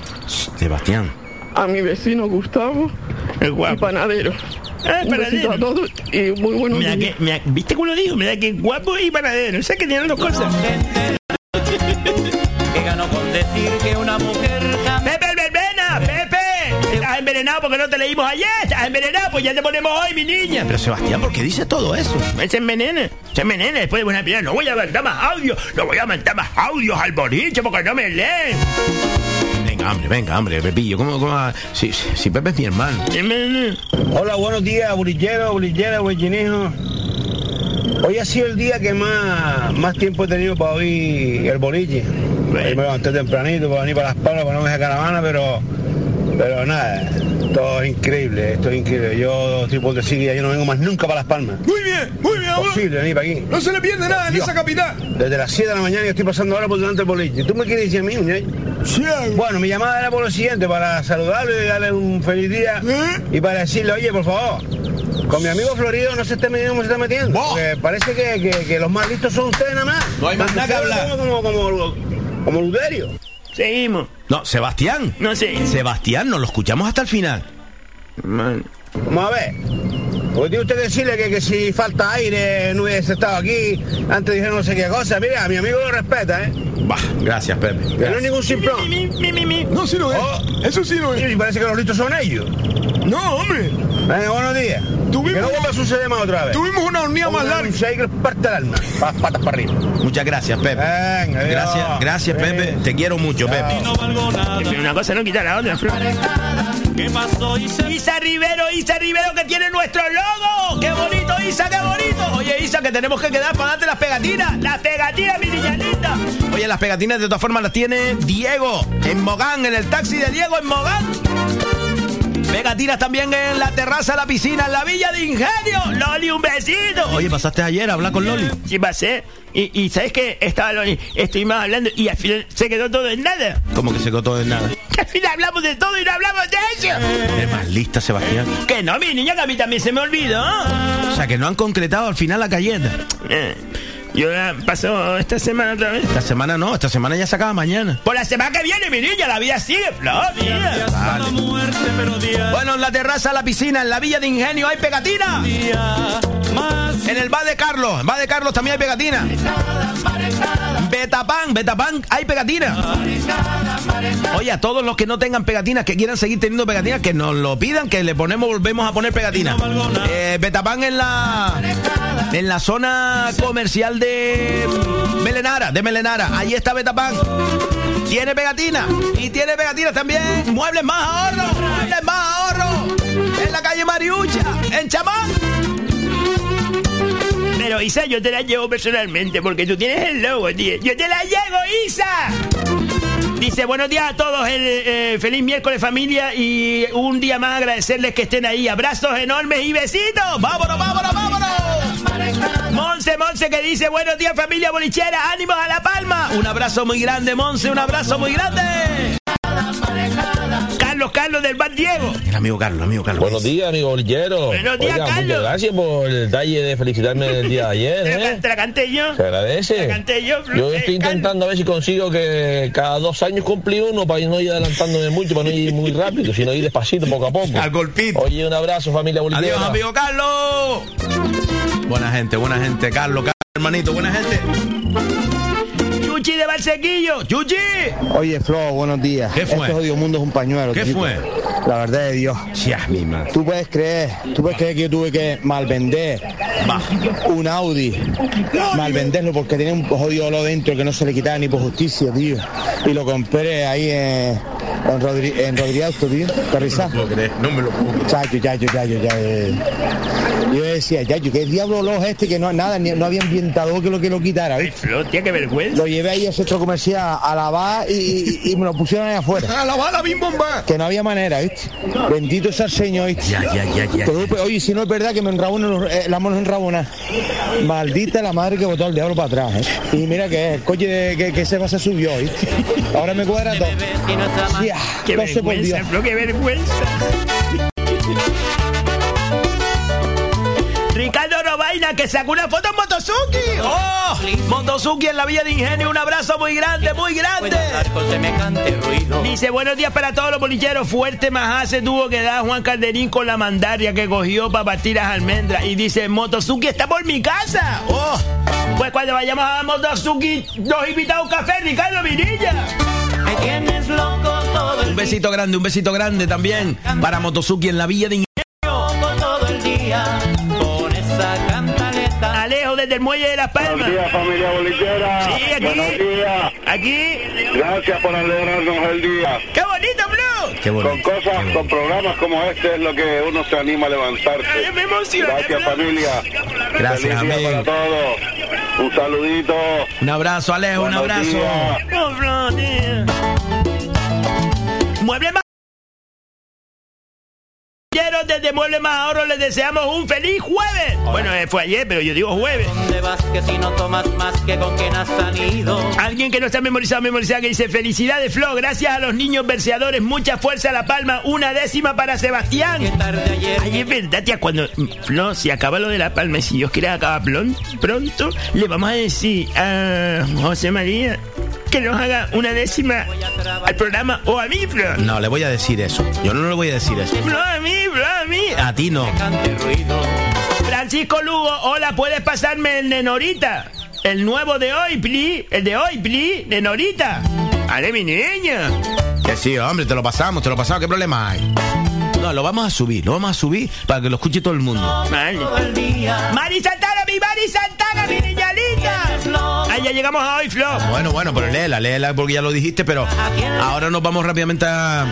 Sebastián. a mi vecino Gustavo Y guapo. panadero. Ah, panadero. a todos y muy buenos Mira que, mira, ¿viste cómo lo digo? Mira que guapo y panadero. O sea que tienen dos cosas. Que ganó con decir que una mujer jamás Pepe el verbena, Pepe. Estás envenenado porque no te leímos ayer. Estás envenenado, pues ya te ponemos hoy, mi niña. Pero Sebastián, ¿por qué dice todo eso? Él se envenena, se envenena después de una primera. No voy a mandar más audios, no voy a mandar más audios al boliche porque no me leen. Venga, hombre, venga, hombre, Pepillo. ¿Cómo, cómo? Si, si, si Pepe es mi hermano. Hola, buenos días, bolillero, bolillera, bollinejo. Hoy ha sido el día que más, más tiempo he tenido para oír el boliche. Me levanté tempranito para venir para las palmas, para no dejar caravana, pero, pero nada, todo es increíble, esto es increíble. Yo estoy por decir que yo no vengo más nunca para las palmas. Muy bien, muy bien. Posible venir para aquí. No se le pierde nada en Dios. esa capital. Desde las 7 de la mañana yo estoy pasando ahora por delante del boliche. ¿Tú me quieres decir a mí? eh? Sí, Bueno, mi llamada era por lo siguiente, para saludarle y darle un feliz día ¿Eh? y para decirle, oye, por favor, con mi amigo Florido no se esté metiendo como se está metiendo. Vos. Porque parece que, que- que los más listos son ustedes nada más. No hay más nada que hablar. Como, como, como, como Luderio. Seguimos. No, Sebastián. No sé. Sebastián, nos lo escuchamos hasta el final. Man. Vamos a ver. Tiene usted decirle que, que si falta aire no hubiese estado aquí, antes dijeron no sé qué cosa. Mira, mi amigo lo respeta, ¿eh? Bah, gracias, Pepe. No es ningún simplón. Mi, mi, mi, mi. No, sí no es. Oh. Eso sí no es. Y parece que los listos son ellos. No, hombre. Venga, buenos días. Tuvimos- que no vuelva a suceder más otra vez. Tuvimos una hornilla más larga. Un que parte el alma. Pa- patas para arriba. Muchas gracias, Pepe. Venga, adiós. Gracias, gracias, Pepe. Te quiero mucho, Pepe. no valgo nada. Una cosa no quita la otra. ¿Qué pasó? Y se Isa Rivero, Isa Rivero que tiene nuestro logo. ¡Qué bonito, Isa, qué bonito! Oye, Isa, que tenemos que quedar para darte las pegatinas. Las pegatinas, mi niña linda. Oye, las pegatinas de todas formas las tiene Diego en Mogán, en el taxi de Diego en Mogán. Pegatinas también en la terraza, la piscina, en la villa de Ingenio. Loli, un besito. Oye, pasaste ayer a hablar con Loli. Sí, pasé. Y, y ¿sabes qué? Estaba Loli, estuvimos hablando y al final se quedó todo en nada. Como que se quedó todo en nada. Al final hablamos de todo y no hablamos de eso. Eres más lista, Sebastián. Que no, mi niña, que a mí también se me olvidó. O sea, que no han concretado al final la galleta. Eh, Yo la paso esta semana otra vez. Esta semana no, esta semana ya se acaba mañana. Por la semana que viene, mi niña, la vida sigue, Flor. mira. Vale. Bueno, en la terraza, la piscina, en la villa de Ingenio hay pegatina. En el bar de Carlos, en bar de Carlos también hay pegatina. Betapan, Betapan, hay pegatina. Oye, a todos los que no tengan pegatinas, que quieran seguir teniendo pegatinas, que nos lo pidan, que le ponemos, volvemos a poner pegatinas. Eh, Betapan en la en la zona comercial de Melenara, de Melenara. Ahí está Betapan. Tiene pegatina y tiene pegatinas también. Muebles más ahorro, muebles más ahorro. En la calle Mariucha, en Chamán. Isa, yo te la llevo personalmente porque tú tienes el logo, tío. Yo te la llevo, Isa. Dice, buenos días a todos, el, eh, feliz miércoles familia y un día más agradecerles que estén ahí. Abrazos enormes y besitos. Vámonos, vámonos, vámonos. Monse, Monse que dice, buenos días familia bolichera, ánimos a La Palma. Un abrazo muy grande, Monse, un abrazo muy grande. Carlos, Carlos del Bar Diego. El amigo Carlos, amigo Carlos. Buenos días, amigo bolillero. Buenos días, Oiga, Carlos. muchas gracias por el detalle de felicitarme el día de ayer, Te la, ¿eh? te la canté yo. Se agradece. Te la canté yo, Yo eh, estoy Carlos. intentando a ver si consigo que cada dos años cumplir uno para no ir adelantándome mucho, para no ir muy rápido, sino ir despacito, poco a poco. Al golpito. Oye, un abrazo, familia bolillera. Adiós, amigo Carlos. Buena gente, buena gente. Carlos, Carlos, hermanito, buena gente. Chuchi de Barsequillo, Chuchi. Oye, Flo, buenos días. ¿Qué fue? Este mundo es un pañuelo. ¿Qué fue? La verdad de Dios. Ya, mi madre. Tú puedes creer, tú puedes creer que yo tuve que malvender un Audi, malvenderlo porque tenía un jodido olor dentro que no se le quitaba ni por justicia, tío. Y lo compré ahí en, en, Rodri, en Auto, tío. No me lo puedo creer, no me lo puedo creer. Chacho, chacho, chacho, chacho. Yo decía, chacho, ¿qué diablo olor es este que no nada, ni- no había ambientador que lo que lo quitara, ¿viste? Flo, tía, qué vergüenza. Lo llevé ahí al centro comercial a lavar y, y- y me lo pusieron ahí afuera. A la bala, bim bomba. Que no había manera, ¿viste? Bendito sea el Señor. Ya, ya, ya, ya. Te juro, Oye, si no es verdad que me enrabonan los- eh, las manos enrabonadas. Maldita la madre que botó al diablo para atrás, ¿eh? Y mira que es, el coche de- que, que se va se subió, ¿viste? Ahora me cuadra todo. Qué vergüenza, qué vergüenza. Robaina que sacó una foto en Motosuki. ¡Oh! Motosuki en la Villa de Ingenio, un abrazo muy grande, muy grande. Dice, buenos días para todos los bolilleros. Fuerte majá se tuvo que dar Juan Calderín con la mandaria que cogió para partir las almendras. Y dice, Motosuki está por mi casa. ¡Oh! Pues cuando vayamos a Motosuki, nos invita a un café, Ricardo Mirilla. Me tienes loco todo el Un besito grande, un besito grande también para Motosuki en la Villa de Ingenio. Desde el muelle de Las Palmas. Buenos días, familia bolillera. Sí, aquí. Buenos días. Aquí. Gracias por alegrarnos el día. ¡Qué bonito, Blue! Qué bonito. Con cosas, con programas como este es lo que uno se anima a levantarse. Ay, me emociona, Gracias, Blue. familia. Gracias, Feliz día amigo. para todos. Un saludito. Un abrazo, Alejo, un abrazo. días. Oh. Mueble más. Desde Mueble Más Ahorro les deseamos un feliz jueves. Bueno, eh, fue ayer, pero yo digo jueves. ¿Dónde vas que si no tomas más que con quien has salido? Alguien que no está memorizado, memorizado, que dice Felicidades, Flo, gracias a los niños verseadores, mucha fuerza a La Palma, una décima para Sebastián. Qué tarde ayer. Ay, es verdad, tía, cuando mm, Flo, si acaba lo de La Palma, y si Dios quiere acaba pronto, le vamos a decir a José María que nos haga una décima al programa o a mí, Flo. No, le voy a decir eso. Yo no le voy a decir eso. Flo, a mí, A ti no. Francisco Lugo, hola, ¿puedes pasarme el de Norita? El nuevo de hoy, pli. El de hoy, pli, de Norita. Ale, mi niña. Que sí, hombre, te lo pasamos, te lo pasamos. ¿Qué problema hay? No, lo vamos a subir, lo vamos a subir para que lo escuche todo el mundo. Vale. Mari Santana, mi Mari Santana, mi niñalita. Ahí ya llegamos a hoy, Flo. Bueno, bueno, pero léela, léela porque ya lo dijiste, pero ahora nos vamos rápidamente a,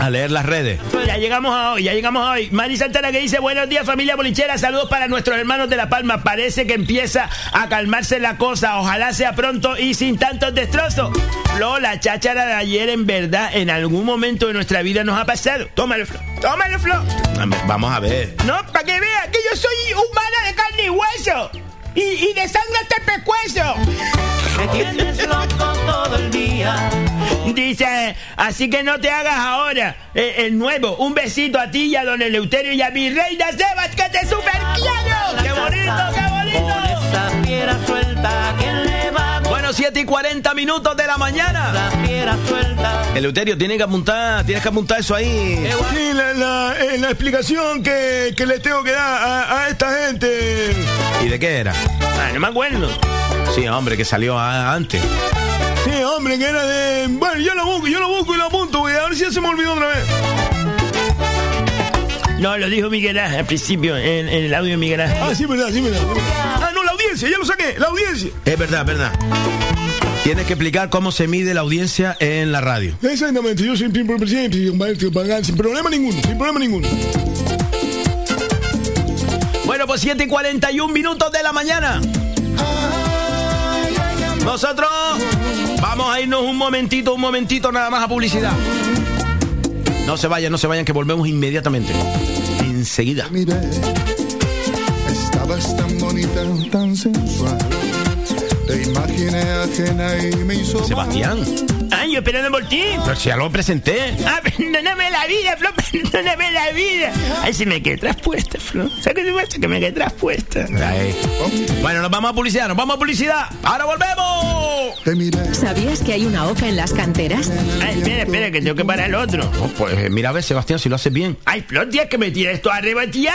a leer las redes. Ya llegamos a hoy, ya llegamos a hoy. Mari Santana que dice, buenos días familia bolichera, saludos para nuestros hermanos de La Palma. Parece que empieza a calmarse la cosa, ojalá sea pronto y sin tantos destrozos. Flo, la cháchara de ayer en verdad en algún momento de nuestra vida nos ha pasado. Tómalo, Flo. Tómalo, Flo. Vamos a ver. No, para que vea que yo soy humana de carne y hueso. Y, y de sangre hasta el pescuezo. Me tienes loco todo el día. Dice, así que no te hagas ahora eh, el nuevo. Un besito a ti y a don Eleuterio y a mi reina Sebas, que te super quiero. ¡Qué bonito, qué bonito! Esa fiera suelta, ¿quién le va a Bueno, 7 y 40 minutos de la mañana. La. Eleuterio, tienes que apuntar, tienes que apuntar eso ahí. Sí, la, la, eh, la explicación que, que le tengo que dar a, a esta gente. ¿Y de qué era? Ah, no me acuerdo. Sí, hombre, que salió a- antes. Sí, hombre, que era de. Bueno, yo lo busco, yo lo busco y lo apunto, güey. A ver si ya se me olvidó otra vez. No, lo dijo Miguel Ángel al principio, en, en el audio de Miguel Ángel. Ah, sí, verdad, sí, verdad. Audiencia, ya lo saqué, la audiencia. Es verdad, es verdad. Tienes que explicar cómo se mide la audiencia en la radio. Exactamente, yo siempre, siempre, sin problema ninguno, sin problema ninguno. Bueno, pues 7 y 41 minutos de la mañana. Nosotros vamos a irnos un momentito, un momentito nada más a publicidad. No se vayan, no se vayan, que volvemos inmediatamente. Enseguida. Miré, estabas tan bonita, tan sensual. Te imaginé ajena y me hizo. mal. Sebastián. Ay, yo esperando por ti. Pero si ya lo presenté. Ah, perdóname la vida, Flo, perdóname la vida. Ay, si me quedé traspuesta, Flo. ¿Sabes qué te pasa? Que me quedé traspuesta. Ahí. Bueno, nos vamos a publicidad, nos vamos a publicidad. ¡Ahora volvemos! ¿Sabías que hay una oca en las canteras? Ay, espera, espera, que tengo que parar el otro. Oh, pues eh, mira a ver, Sebastián, si lo haces bien. Ay, Flo, tía, que me tira esto a rebatía.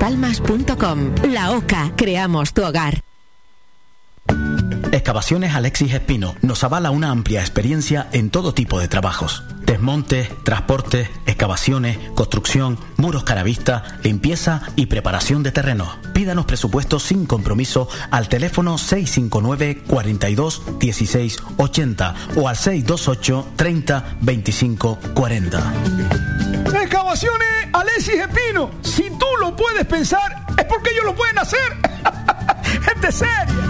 laocalaspalmas.com. La Oca, creamos tu hogar. Excavaciones Alexis Espino nos avala una amplia experiencia en todo tipo de trabajos. Desmontes, transportes, excavaciones, construcción, muros caravista, limpieza y preparación de terrenos. Pídanos presupuestos sin compromiso al teléfono 659 42 16 80 o al 628 30 25 40. Excavaciones Alexis Espino. Si tú lo puedes pensar, es porque ellos lo pueden hacer. Gente seria.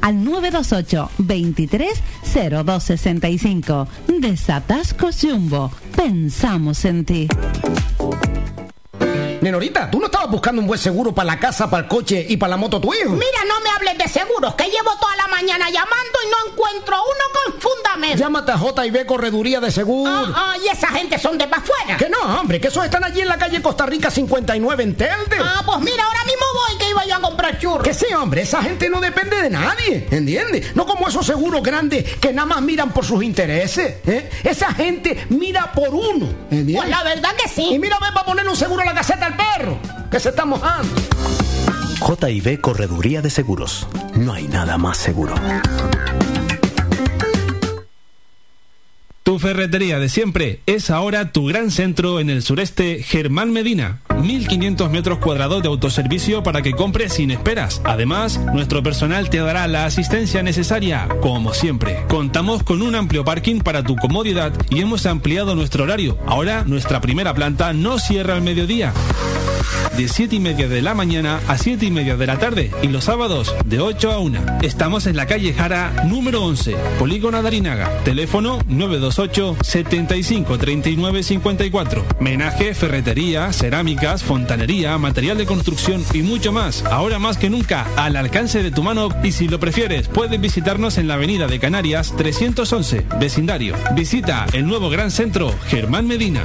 al 928 23 0265. Desatascos Jumbo. Pensamos en ti. Nenorita, ¿tú no estabas buscando un buen seguro para la casa, para el coche y para la moto tu hijo? Mira, no me hables de seguros, que llevo toda la mañana llamando y no encuentro uno con fundamento. Llámate a J&B Correduría de Seguro. Ah, ah, y esa gente son de para afuera. Que no, hombre, que esos están allí en la calle Costa Rica 59 en Telde. Ah, pues mira, ahora mismo voy que iba yo a comprar churros. Que sí, hombre, esa gente no depende de nadie, ¿entiendes? No como esos seguros grandes que nada más miran por sus intereses, ¿eh? Esa gente mira por uno, ¿entiendes? Pues la verdad que sí. Y mira, ve para poner un seguro a la caseta del perro, que se está mojando. J&B Correduría de Seguros. No hay nada más seguro. Tu ferretería de siempre es ahora tu gran centro en el sureste Germán Medina. 1500 metros cuadrados de autoservicio para que compres sin esperas. Además, nuestro personal te dará la asistencia necesaria, como siempre. Contamos con un amplio parking para tu comodidad y hemos ampliado nuestro horario. Ahora nuestra primera planta no cierra al mediodía. De 7 y media de la mañana a 7 y media de la tarde y los sábados de 8 a 1. Estamos en la calle Jara número 11, Polígono Darinaga. Teléfono 928 75 39 54. Menaje, ferretería, fontanería, material de construcción y mucho más. Ahora más que nunca, al alcance de tu mano y si lo prefieres, puedes visitarnos en la avenida de Canarias 311, vecindario. Visita el nuevo gran centro Germán Medina.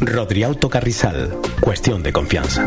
Rodriauto Carrizal. Cuestión de confianza.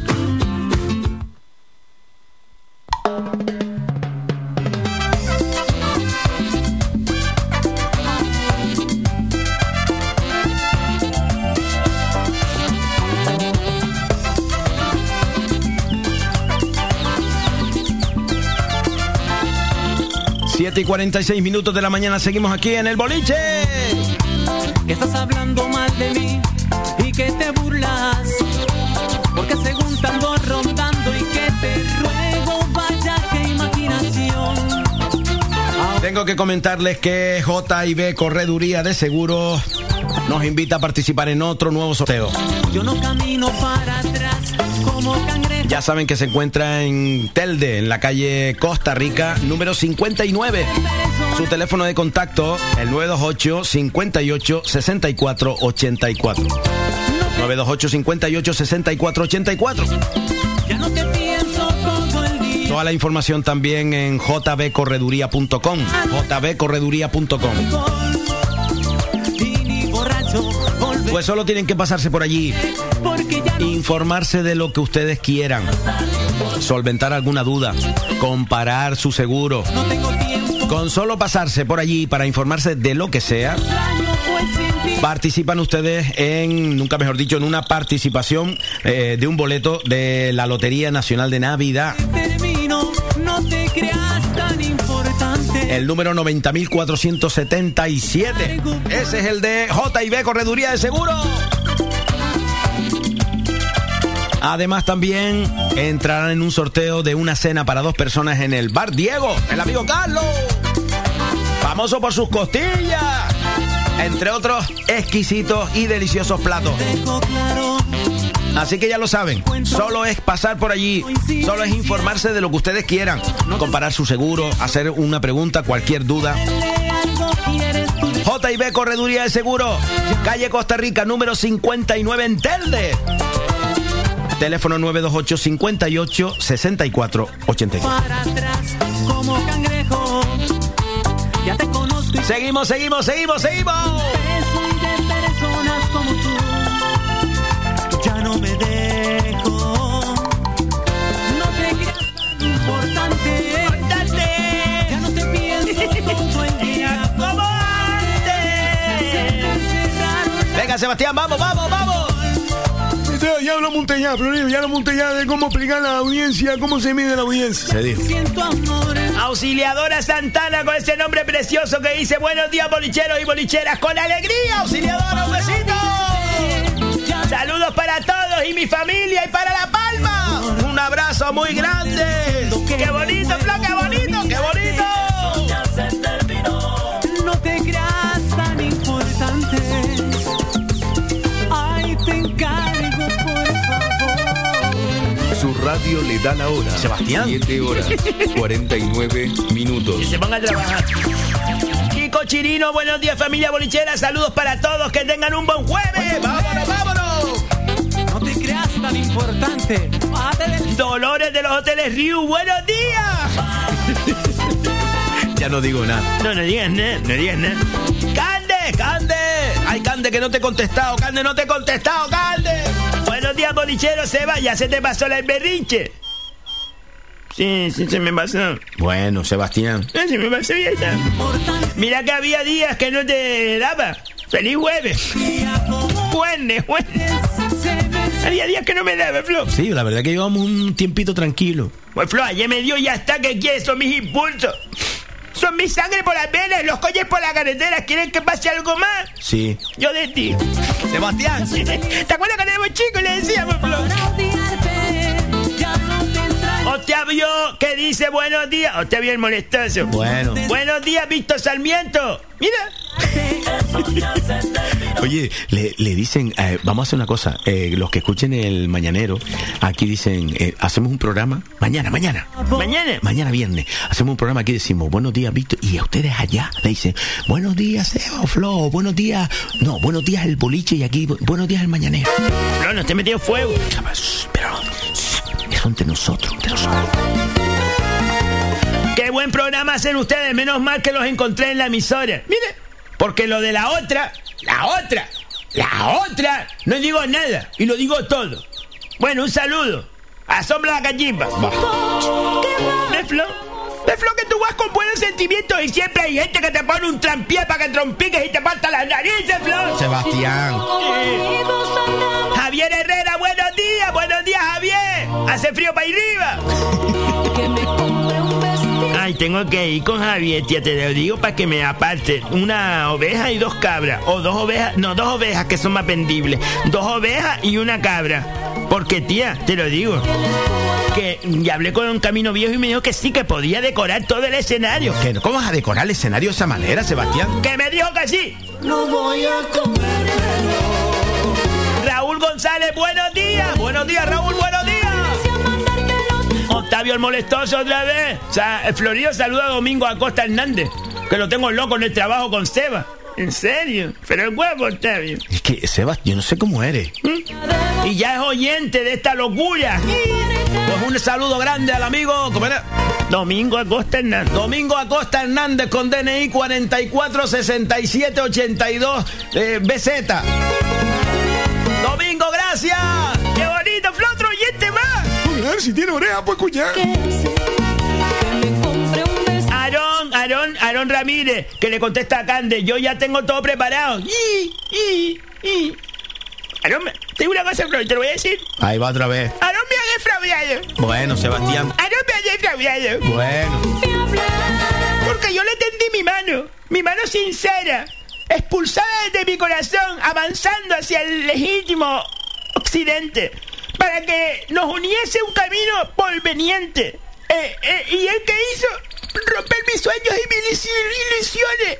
Siete y 46 minutos de la mañana seguimos aquí en el boliche. estás hablando mal de mí Tengo que comentarles que JB Correduría de Seguros nos invita a participar en otro nuevo sorteo. Yo no camino para atrás como cangrejo. Ya saben que se encuentra en Telde, en la calle Costa Rica, número 59. Su teléfono de contacto, el 928 58 64 84. 928 58 64 84. Ya no te Toda la información también en jbcorreduría.com. jbcorreduría.com. Pues solo tienen que pasarse por allí, informarse de lo que ustedes quieran, solventar alguna duda, comparar su seguro. Con solo pasarse por allí para informarse de lo que sea, participan ustedes en, nunca mejor dicho, en una participación eh, de un boleto de la Lotería Nacional de Navidad. Te creas tan importante. El número 90.477. Ese es el de J&B Correduría de Seguro. Además también entrarán en un sorteo de una cena para dos personas en el Bar Diego, el amigo Carlos. Famoso por sus costillas. Entre otros exquisitos y deliciosos platos. Claro, Así que ya lo saben, solo es pasar por allí, solo es informarse de lo que ustedes quieran, comparar su seguro, hacer una pregunta, cualquier duda. JB Correduría de Seguro, calle Costa Rica, número 59 en Telde. Teléfono 928 58 64 84. Para atrás como cangrejo. Ya te conozco y Seguimos, seguimos, seguimos, seguimos. Venga, Sebastián, vamos, vamos, vamos. Ya, ya hablamos ya, Florio, ya hablamos ya de cómo explicar la audiencia, cómo se mide la audiencia. Se dijo. Auxiliadora Santana con ese nombre precioso que dice buenos días bolicheros y bolicheras con alegría, auxiliadora, un besito. Saludos para todos y mi familia y para La Palma. Un abrazo muy grande. Qué bonito, Flo, qué bonito. Su radio le da la hora. Sebastián. 7 horas 49 minutos. Se ponga a trabajar. Kiko Chirino, buenos días familia bolichera, saludos para todos, que tengan un buen jueves. Vámonos, vámonos. No te creas tan importante. Del Dolores de los hoteles Riu, buenos días. Ya no digo nada. No, no digas nada, no digas nada. ¡Cande, Cande! Ay, Cande, que no te he contestado. Cande, no te he contestado, Cande. Buenos días, bolichero, Seba, ya se te pasó la berrinche. Sí, sí, se me pasó. Bueno, Sebastián. No, se me pasó ya está. Mira que había días que no te daba. ¡Feliz jueves! Jueves, jueves. se Había días que no me daba, Flo. Sí, la verdad que llevamos un tiempito tranquilo. Pues Flo, ayer me dio y ya está, que quieres? Son mis impulsos. Son mi sangre por las venas, los coches por la carretera. ¿Quieren que pase algo más? Sí. Yo de ti. Sebastián. ¿Te acuerdas cuando éramos chicos y le decíamos, Flo? Octavio, ¿qué dice buenos días? Octavio el molestoso. Bueno. Buenos días, Víctor Sarmiento. Mira. Oye, le, le dicen, eh, vamos a hacer una cosa, eh, los que escuchen el mañanero, aquí dicen, eh, hacemos un programa, mañana, mañana, Mañana. mañana viernes, hacemos un programa aquí decimos, buenos días, Víctor, y a ustedes allá le dicen, buenos días, Seba, Flo, buenos días, no, buenos días el boliche y aquí, bu- buenos días el mañanero. Flo, no te metido fuego. Pero, eso entre nosotros, entre nosotros. Qué buen programa hacen ustedes, menos mal que los encontré en la emisora. Mire, porque lo de la otra, la otra, la otra, no digo nada y lo digo todo. Bueno, un saludo. Asombra la cachimba. ¿Ves, Flo? ¿Ves, Flo, que tú vas con buenos sentimientos y siempre hay gente que te pone un trampié para que trompiques y te falta las narices, Flo? Sebastián. Eh. Javier Herrera, buenos días, buenos días, Javier. Hace frío para arriba. Ay, tengo que ir con Javier, tía, te lo digo para que me aparte una oveja y dos cabras. O dos ovejas, no, dos ovejas que son más vendibles. Dos ovejas y una cabra. Porque, tía, te lo digo. Que ya hablé con un camino viejo y me dijo que sí, que podía decorar todo el escenario. ¿Qué, ¿Cómo vas a decorar el escenario de esa manera, Sebastián? Que me dijo que sí. No voy a comer. Raúl González, buenos días. Buenos días, Raúl, buenos días. Octavio el molestoso otra vez. O sea, el Florido saluda a Domingo Acosta Hernández, que lo tengo loco en el trabajo con Seba. ¿En serio? Pero es huevo, Octavio. Es que, Sebas, yo no sé cómo eres. Y ya es oyente de esta locura. Pues un saludo grande al amigo, ¿cómo era? Domingo Acosta Hernández. Domingo Acosta Hernández con DNI 446782 eh, BZ. Domingo, gracias. Si tiene oreja, pues escuchar. Aarón, Aarón, Aarón Ramírez, que le contesta a Cande, yo ya tengo todo preparado. Y, y, y. Aarón, tengo una cosa, y te lo voy a decir. Ahí va otra vez. Aarón me ha defraudado. Bueno, Sebastián. Aarón me ha defraudado. Bueno. Porque yo le tendí mi mano, mi mano sincera, expulsada desde mi corazón, avanzando hacia el legítimo occidente, para que nos uniese un camino conveniente. Eh, eh, y él que hizo romper mis sueños y mis ilusiones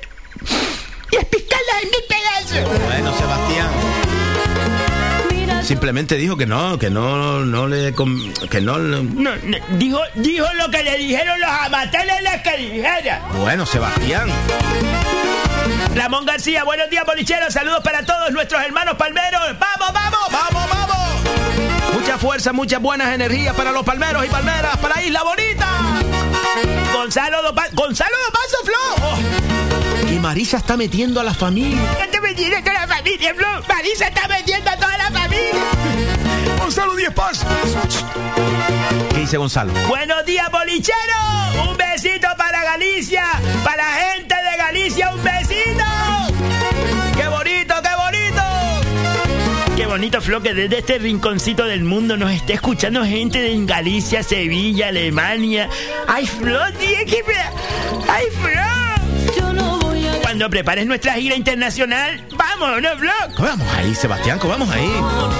y espiscarlas en mil pedazos. Bueno, Sebastián. Simplemente dijo que no, que no, no le, que no, le- No, no, dijo, dijo lo que le dijeron los amateles que dijera. bueno, Sebastián. Ramón García, buenos días, bolicheros. Saludos para todos nuestros hermanos palmeros. ¡Vamos, vamos! Vamos, vamos. Mucha fuerza, muchas buenas energías para los palmeros y palmeras, para Isla Bonita. Gonzalo Dopa- Gonzalo Dopazo Flo. Oh, Que Marisa está metiendo a la familia. ¿Qué te metiendo a toda la familia, Flo? Marisa está metiendo a toda la familia. Gonzalo Diez Paz. ¿Qué dice Gonzalo? Buenos días, bolicheros. Un besito para Galicia. Para la gente de Galicia, un besito. ¡Qué bonito, qué bonito! Qué bonito, Flo, que desde este rinconcito del mundo nos esté escuchando gente de Galicia, Sevilla, Alemania. ¡Ay, Flo, tío, qué... pe- ¡Ay, Flo! Cuando prepares nuestra gira internacional, vamos, ¿no, Flo? ¿Cómo vamos ahí, Sebastián? ¿Cómo vamos ahí?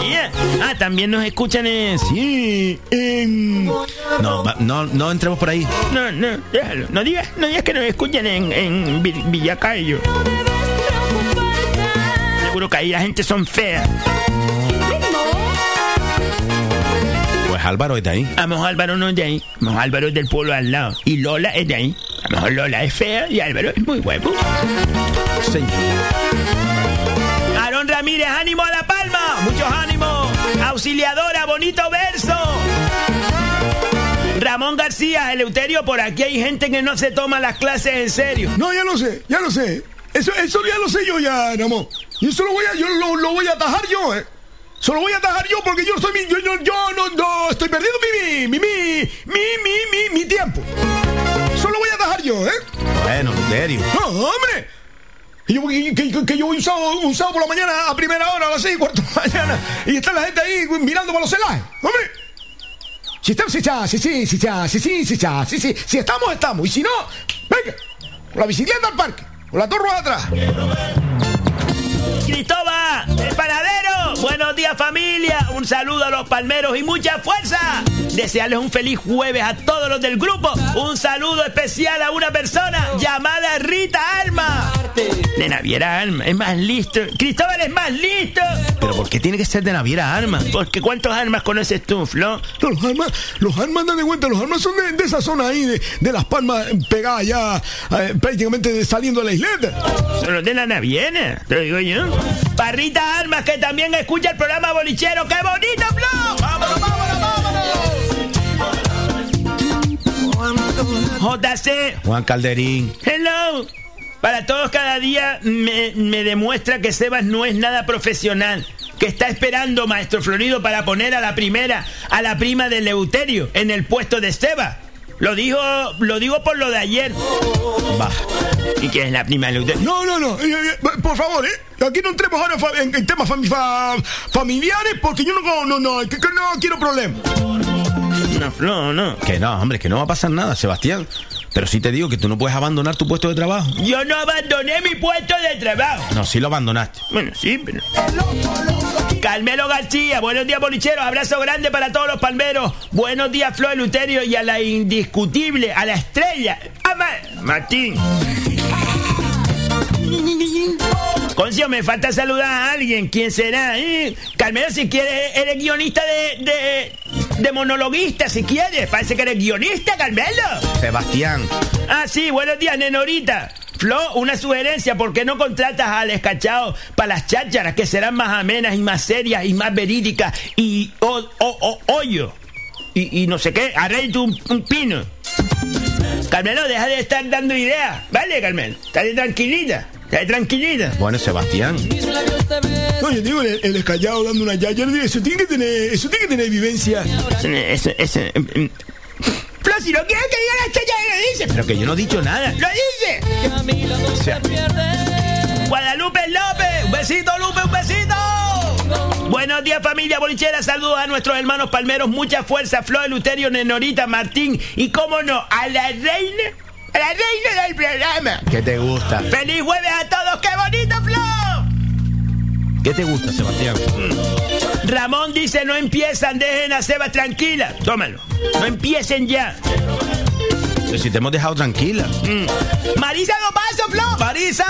Yeah. Ah, también nos escuchan en... Sí, en... No, no, no entremos por ahí. No, no, déjalo. No digas, no digas que nos escuchan en, en Vi- Villacayo. Seguro que ahí la gente son feas. Pues Álvaro es de ahí. A lo mejor Álvaro no es de ahí. A lo mejor Álvaro es del pueblo al lado. Y Lola es de ahí. A lo mejor Lola es fea y Álvaro es muy guapo. Señor. Aarón Ramírez, ánimo a la palma. Muchos ánimos. Auxiliadora, bonito verso. Ramón García, Eleuterio, por aquí hay gente que no se toma las clases en serio. No, ya lo sé, ya lo sé. Eso, eso ya lo sé yo ya, Ramón. Y eso lo voy a, yo lo, lo voy a atajar yo, eh. Eso lo voy a atajar yo porque yo estoy mi- yo, yo, yo no, no estoy perdiendo mi, mi, mi, mi, mi, mi, mi, tiempo. Eso lo voy a atajar yo, eh. Bueno, Luterio. No, hombre. Y yo, que, que- que yo voy un sábado, un sábado por la mañana a primera hora, a las seis y cuarto de la mañana, y está la gente ahí mirando para los celajes. ¡Hombre! Si estamos, si está, sí, sí, sí, está, sí, sí, sí, está, sí, sí, si estamos, estamos. Y si no, venga, con la bicicleta al parque, con dos ruedas atrás. Cristóbal, el panadero. Buenos días familia. Un saludo a los palmeros y mucha fuerza. Desearles un feliz jueves a todos los del grupo. Un saludo especial a una persona llamada Rita Alma. De Naviera Alma, es más listo. Cristóbal es más listo. Pero ¿por qué tiene que ser de Naviera Arma? Porque ¿cuántos armas conoces tú, Flo? No, los armas, los armas, date cuenta, los armas son de, de esa zona ahí, de, de las palmas pegadas ya eh, prácticamente de- saliendo de la isleta. Son los de la Naviera, te lo digo yo. Parrita Almas, que también escucha el programa bolichero. ¡Qué bonito, Flo! ¡Vámonos, vámonos, vámonos! JC, Juan Calderín. Hello. Para todos cada día me, me demuestra que Sebas no es nada profesional. Que está esperando, maestro Florido, para poner a la primera, a la prima de Leuterio, en el puesto de Sebas. Lo dijo, lo digo por lo de ayer. Va. ¿Y quién es la prima de Leuterio? No, no, no, eh, eh, por favor, ¿eh? Aquí no entremos ahora en, en temas fami- fa- familiares porque yo no, no, no, que, que no quiero problemas. No, no. Que no, hombre, que no va a pasar nada, Sebastián. Pero sí te digo que tú no puedes abandonar tu puesto de trabajo. Yo no abandoné mi puesto de trabajo. No, sí lo abandonaste. Bueno, sí, pero... Carmelo García, buenos días bolicheros, abrazo grande para todos los palmeros. Buenos días Flo Luterio y a la indiscutible, a la estrella, a Ma- Martín. Concio, me falta saludar a alguien. ¿Quién será? eh? Carmelo, si quieres, eres guionista de, de, de monologuista, si quieres. Parece que eres guionista, Carmelo. Sebastián. Ah, sí, buenos días, Nenorita. Flo, una sugerencia, ¿por qué no contratas al escachado para las chácharas que serán más amenas y más serias y más verídicas y o, o- o- hoyo? Y, y no sé qué, arregla un, un pino. Carmelo, deja de estar dando ideas, ¿vale, Carmelo? Estate tranquilita, estate tranquilita. Bueno, Sebastián. No, yo digo, el, el escallado dando una yaya, eso tiene que tener, eso tiene que tener vivencia. Eso, eso, em, Flo, si no quieres que diga la cháchara, lo dice. Pero que yo no he dicho nada. ¡Lo dice! O sea, Guadalupe López, un besito, Lupe, un besito. Buenos días, familia bolichera. Saludos a nuestros hermanos palmeros. Mucha fuerza, Flor, Luterio, Nenorita, Martín y, cómo no, a la reina, a la reina del programa. ¿qué te gusta? ¡Feliz jueves a todos! ¡Qué bonito, Flor! ¿Qué te gusta, Sebastián? Ramón dice: No empiezan, dejen a Seba tranquila. Tómalo. No empiecen ya. Si te hemos dejado tranquila. Mm. Marisa no paso, Flor. Marisa,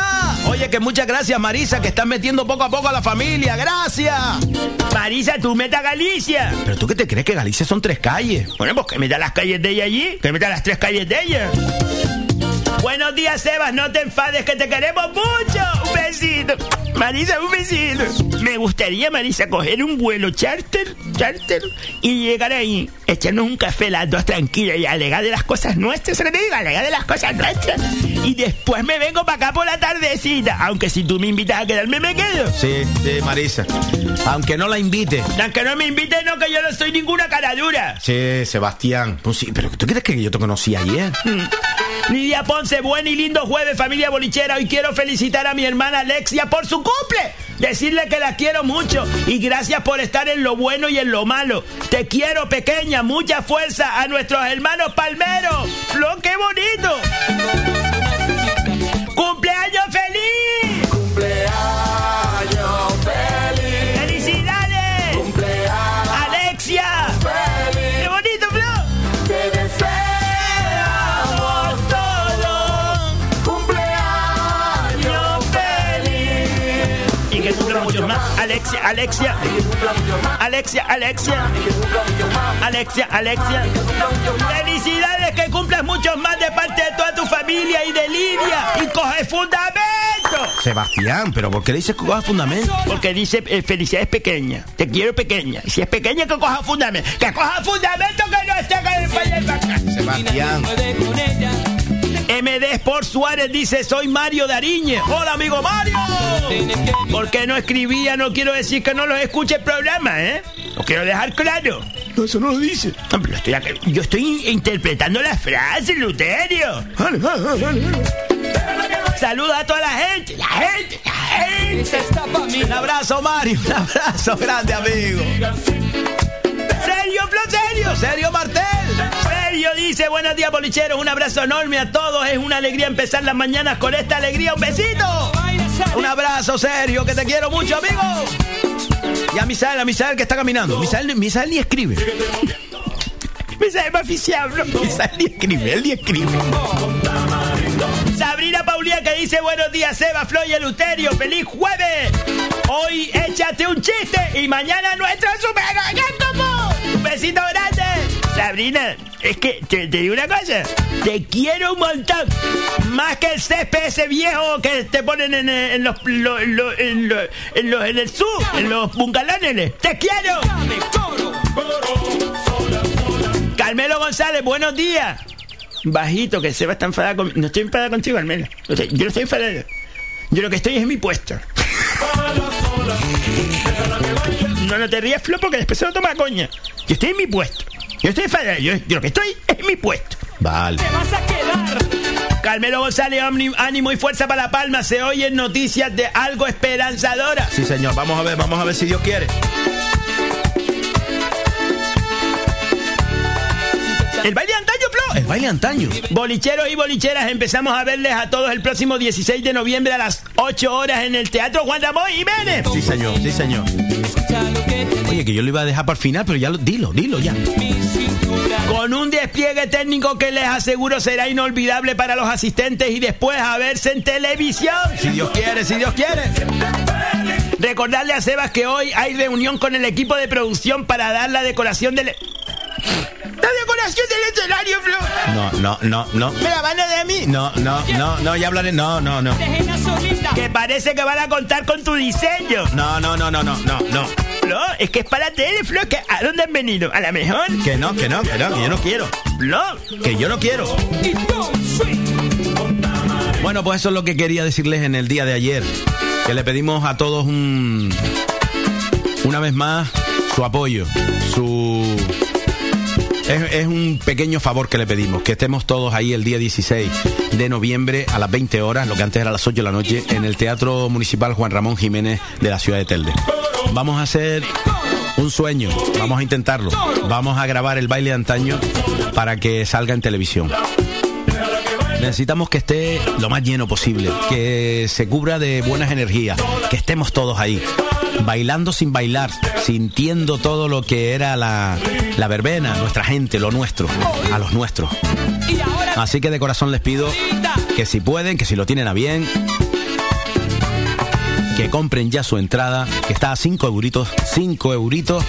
oye que muchas gracias Marisa, que estás metiendo poco a poco a la familia, gracias. Marisa, tú meta a Galicia. Pero tú qué te crees que Galicia son tres calles. Bueno, pues que meta las calles de ella allí, que meta las tres calles de ella. Buenos días, Sebas, no te enfades, que te queremos mucho. Un besito. Marisa, un besito. Me gustaría, Marisa, coger un vuelo charter, charter, y llegar ahí, echarnos un café las dos tranquilas y alegar de las cosas nuestras, ¿sabes lo que te digo? Alegar de las cosas nuestras. Y después me vengo para acá por la tardecita. Aunque si tú me invitas a quedarme, me quedo. Sí, sí, Marisa. Aunque no la invite. Aunque no me invites, no, que yo no soy ninguna cara dura. Sí, Sebastián. Pues sí, pero ¿tú crees que yo te conocí ayer? Lidia Ponce, buen y lindo jueves, familia bolichera. Hoy quiero felicitar a mi hermana Alexia por su cumple. Decirle que la quiero mucho y gracias por estar en lo bueno y en lo malo. Te quiero, pequeña. Mucha fuerza a nuestros hermanos palmeros. ¡Lo qué bonito! ¡Cumpleaños feliz! Cumpleaños feliz. Alexia, Alexia. Alexia, Alexia. Alexia. Felicidades, que cumplas muchos más de parte de toda tu familia y de Lidia. Y coge fundamento. Sebastián, pero ¿por qué le dices que coja fundamento? Porque dice eh, felicidades pequeña. Te quiero pequeña. Y si es pequeña, que coja fundamento. Que coja fundamento que no esté con el país. Sebastián. MD Sport Suárez dice, soy Mario Dariñe. Hola, amigo Mario. ¿Por qué no escribía? No quiero decir que no los escuche el programa, ¿eh? Lo quiero dejar claro. No, eso no lo dice. Estoy acá- yo estoy in- interpretando la frase, Luterio. Vale, vale, vale, vale. Saludos a toda la gente, la gente, la gente. Un abrazo, Mario. Un abrazo grande, amigo. Serio, Flo, serio. Serio, Martel. Serio dice, buenos días, bolicheros. Un abrazo enorme a todos. Es una alegría empezar las mañanas con esta alegría. Un besito. Un abrazo, serio, que te quiero mucho, amigo. Y a Misael, a Misael que está caminando. Misael, Misael ni escribe. Misael oficial, bro. Misael ni escribe, él ni escribe. Sabrina Paulía que dice buenos días, Eva, Flo y Eluterio. ¡Feliz jueves! Hoy échate un chiste y mañana nuestro super Un besito grande. Sabrina, es que te, digo una cosa. Te quiero un montón. Más que el césped ese viejo que te ponen en, en los, lo- lo- en, lo- en los- en el sur, en los bungalones. ¡Te quiero! Carmelo González, buenos días. Bajito, que Seba está enfadado conmigo. No estoy enfadado contigo, Carmelo. Yo no estoy enfadado. Yo lo que estoy es en mi puesto. No, no te rías, Flo, porque después se lo toma coña. Yo estoy en mi puesto. Yo estoy enfadado. Yo, yo lo que estoy es en mi puesto. Vale. vas a quedar. Carmelo González, ánimo y fuerza para La Palma. Se oyen noticias de algo esperanzadora. Sí, señor. Vamos a ver, vamos a ver si Dios quiere. El baile antaño, Flo. El baile antaño. Bolicheros y bolicheras, empezamos a verles a todos el próximo 16 de noviembre a las 8 horas en el Teatro Juan Ramón Jiménez. Sí, señor, sí, señor. Oye, que yo lo iba a dejar para el final, pero ya lo, dilo, dilo ya. Con un despliegue técnico que les aseguro será inolvidable para los asistentes y después a verse en televisión. Si Dios quiere, si Dios quiere. Recordarle a Sebas que hoy hay reunión con el equipo de producción para dar la decoración del... La decoración del escenario, Flo. No, no, no, no. ¿Me la van a dar a mí? No, no, no, no, ya hablaré. No, no, no. Que parece que van a contar con tu diseño. No, no, no, no, no, no, no. Flo, es que es para tele, Flo. que ¿A dónde han venido? ¿A la mejor? Que no, que no, que no, que yo no quiero. Flo. Que yo no quiero. Bueno, pues eso es lo que quería decirles en el día de ayer. Que le pedimos a todos un. Una vez más, su apoyo, su. Es, un pequeño favor que le pedimos, que estemos todos ahí el día 16 de noviembre a las 20 horas, lo que antes era a las 8 de la noche, en el Teatro Municipal Juan Ramón Jiménez de la ciudad de Telde. Vamos a hacer un sueño, vamos a intentarlo. Vamos a grabar el baile de antaño para que salga en televisión. Necesitamos que esté lo más lleno posible, que se cubra de buenas energías, que estemos todos ahí, bailando sin bailar, sintiendo todo lo que era la, la verbena, nuestra gente, lo nuestro, a los nuestros. Así que de corazón les pido que si pueden, que si lo tienen a bien, que compren ya su entrada, que está a 5 euritos, 5 euritos.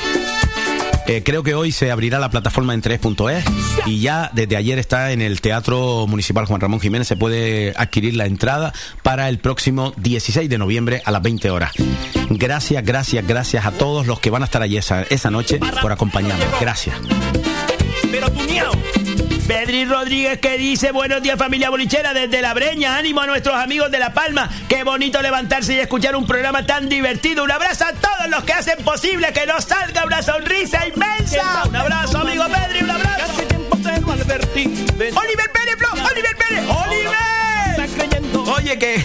Eh, creo que hoy se abrirá la plataforma en 3.es y ya desde ayer está en el Teatro Municipal Juan Ramón Jiménez. Se puede adquirir la entrada para el próximo 16 de noviembre a las 20 horas. Gracias, gracias, gracias a todos los que van a estar allí esa, noche por acompañarnos. Gracias. Pero tuneado. Pedri Rodríguez que dice buenos días familia bolichera desde la breña, ánimo a nuestros amigos de La Palma, qué bonito levantarse y escuchar un programa tan divertido, un abrazo a todos los que hacen posible que nos salga una sonrisa inmensa, un abrazo amigo Pedri, un abrazo. Oliver Pérez, Flo, Oliver Pérez, Oliver. Oye, que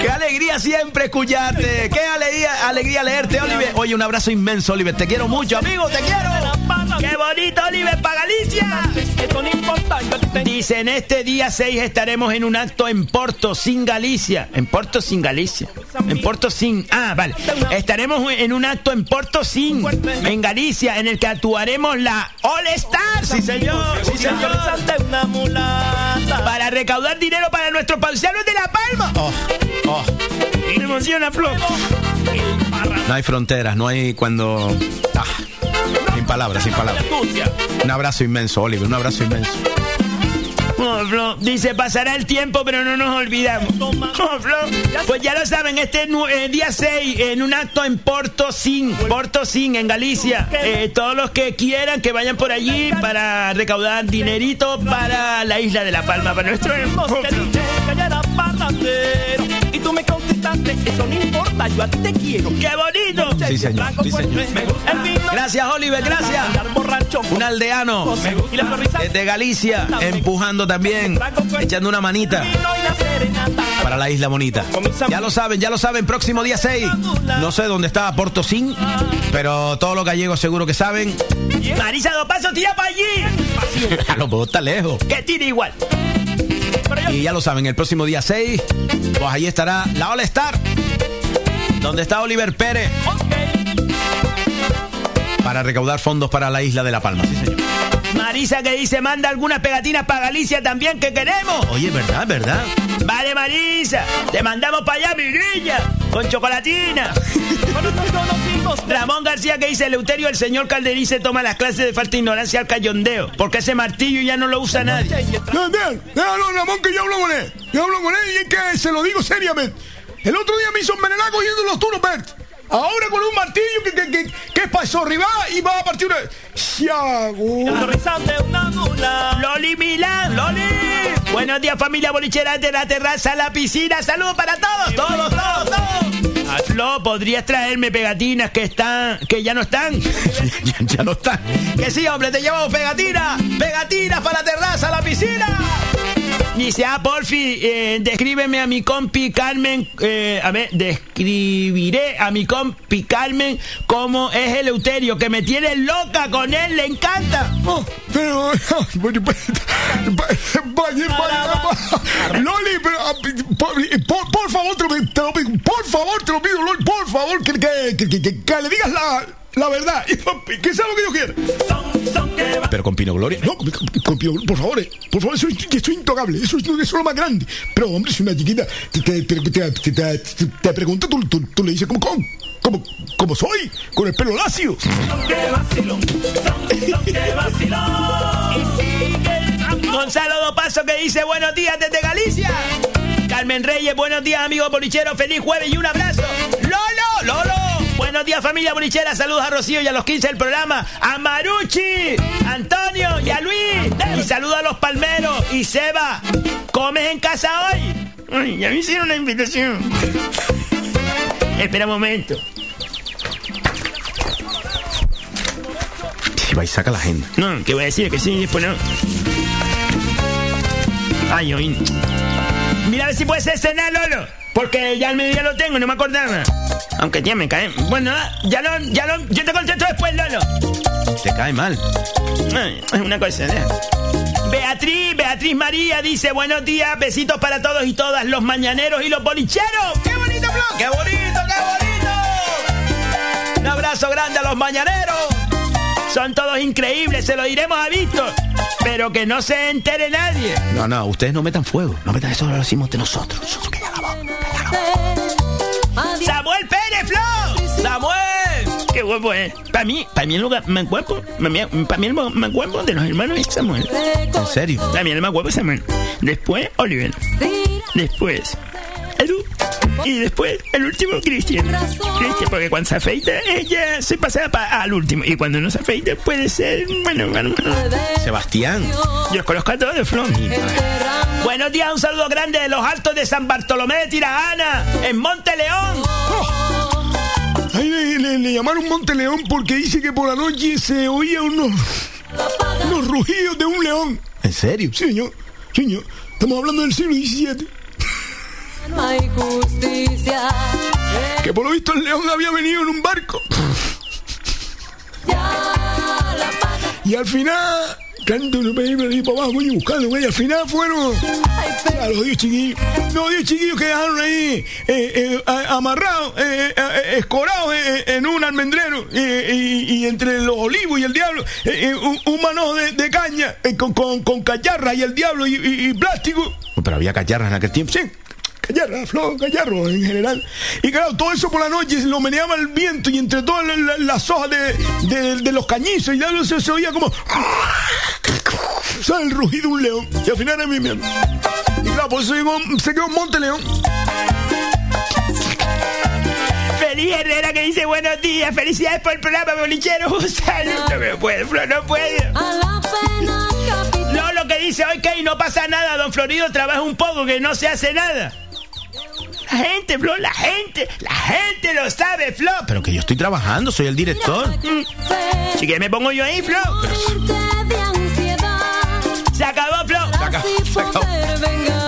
qué alegría siempre escucharte, qué alegría, alegría leerte, Oliver. Oye, un abrazo inmenso, Oliver. Te quiero mucho, amigo, te quiero. ¡Qué bonito, Oliver, para Galicia! Dice, en este día 6 estaremos en un acto en Porto, sin Galicia. En Porto, sin Galicia. En Porto, sin... Ah, vale. Estaremos en un acto en Porto, sin... En Galicia, en el que actuaremos la All Star. Sí, señor. Sí, señor. Para recaudar dinero para nuestros paisanos de La Palma. Oh, oh. Me emociona, Flo. No hay fronteras, no hay cuando... Ah, sin palabras, sin palabras. Un abrazo inmenso, Oliver, un abrazo inmenso. Oh, Flo, dice, pasará el tiempo, pero no nos olvidamos. Oh, Flo, pues ya lo saben, este eh, día 6, en un acto en Porto Sin, Porto Sin, en Galicia. Eh, todos los que quieran que vayan por allí para recaudar dinerito para la isla de La Palma, para nuestro hermoso. Y tú me contestaste eso no importa, yo a ti te quiero. ¡Qué bonito! Sí, señor. Sí, no- Gracias, Oliver, gracias. Un aldeano Y la sonrisa. desde Galicia, empujando también, echando una manita para la isla bonita. Ya lo saben, ya lo saben, próximo día 6. No sé dónde está Portosín, pero todos los gallegos seguro que saben. Marisa dos pasos, tira para allí. Lo mejor está lejos. Que tire igual. Y ya lo saben, el próximo día 6, pues ahí estará la All Star, donde está Oliver Pérez, para recaudar fondos para la isla de La Palma. Sí, señor. Marisa que dice, manda algunas pegatinas para Galicia también que queremos. Oye, ¿verdad, verdad? Vale, Marisa, te mandamos para allá, mi niña, con chocolatina. Ramón García que dice, Eleuterio, el señor Calderice toma las clases de falta de ignorancia al cayondeo, porque ese martillo ya no lo usa nadie. Vean, déjalo, Ramón, que yo hablo con él. Yo hablo con él y es que se lo digo seriamente. El otro día me hizo envenenar cogiendo los turnos, Bert. Ahora con un martillo que, que, eso arriba y va a partir una. Siago. Loli Milán, Loli. Buenos días familia bolichera de la terraza la piscina. Saludos para todos, todos, todos, todos. Flo, ¿podrías traerme pegatinas que están, que ya no están? ya, no están. Que sí, hombre, te llevamos pegatinas, pegatinas para la terraza la piscina. Dice, ah, porfi, eh, descríbeme a mi compi Carmen, eh, a ver, describiré a mi compi Carmen cómo es el Euterio, que me tiene loca con él, le encanta. Oh, pero. pues, vaya, vaya, Loli, pero. ah, Por, por- por favor, te lo, pido. Por favor, te lo pido, Loli. Por favor, que, que, que, que- que- que le digas la, la verdad. Y Que sea lo que yo quiera. Pero con Pino Gloria. No, con- Pino, por favor, eh, por favor, eso, intocable. Eso, es- eso es lo más grande. Pero, hombre, si una chiquita te, te, te, te, pregunta, tú, tú, tú le dices, ¿cómo, cómo, cómo, cómo soy? Con el pelo lacio. Gonzalo Dopaso que dice buenos días desde Galicia. Carmen Reyes, buenos días amigos bolicheros, feliz jueves y un abrazo. Lolo, Lolo, buenos días familia bolichera, saludos a Rocío y a los 15 del programa, a Maruchi, Antonio y a Luis. Y saludos a los palmeros y Seba. ¿Comes en casa hoy? Ay, ya me hicieron una invitación. Espera un momento. Si va y saca la agenda. No, que voy a decir que sí, después no. Ay, hoy. Mira a ver si puede ser cenar, Lolo. Porque ya al mediodía lo tengo, no me acordaba. Aunque ya me cae. Bueno, ya lo, ya lo. Yo te contesto después, Lolo. Te cae mal. Es una cosa, ¿eh? Beatriz, Beatriz María dice buenos días, besitos para todos y todas, los mañaneros y los bolicheros. ¡Qué bonito, Flo! ¡Qué bonito, qué bonito! Un abrazo grande a los mañaneros. Son todos increíbles, se lo diremos a Víctor. Pero que no se entere nadie. No, no, ustedes no metan fuego. No metan eso, lo decimos de nosotros. Nosotros que ya la voz. ¡Samuel Pérez, Flo! ¡Samuel! ¡Qué guapo es! Para mí, para mí el lugar más guapo, para mí, para mí el más guapo de los hermanos es Samuel. ¿En serio? Para mí el más guapo es Samuel. Después, Oliver. Después, Edu. Y después, el último, Cristian. Cristian, porque cuando se afeita, ella se pasa pa- al último. Y cuando no se afeita, puede ser, bueno, bueno, bueno. Sebastián. Yo los conozco a todos de Flon. Buenos días, un saludo grande de los altos de San Bartolomé de Tirajana, en Monte León. Ahí le, le- le llamaron Monte León porque dice que por la noche se oía unos, unos rugidos de un león. ¿En serio? Sí, señor. Señor. Estamos hablando del siglo XVII. No hay justicia. Que por lo visto el león había venido en un barco. Y al final, canto no me iba para abajo, voy buscando, güey. Al final fueron a los 10 chiquillos. Los 10 chiquillos que dejaron ahí eh, eh, amarrados, eh, eh, eh, escorados en un almendrero. eh, y, y entre los olivos y el diablo, un, un manojo de, de caña eh, con, con, con cacharra y el diablo y, y- y plástico. Pero había cacharras en aquel tiempo. Sí, callarra, flor, callarro en general. Y claro, todo eso por la noche lo meneaba el viento y entre todas la- la- las hojas de, de- de los cañizos y ya se, se oía como. ¿Sabes? El rugido de un león. Y al final era mi miembro. Y claro, por eso llegó- se quedó Monte León. Feliz Herrera que dice buenos días, felicidades por el programa, bolichero. Un saludo. No me puedo, Flo, no puedo. No, lo que dice hoy que no pasa nada, don Florido trabaja un poco, que no se hace nada. La gente, Flo, la gente, la gente lo sabe, Flo. Pero que yo estoy trabajando, soy el director. Si que me pongo yo ahí, Flo. Se acabó, Flo. Se acabó, se acabó.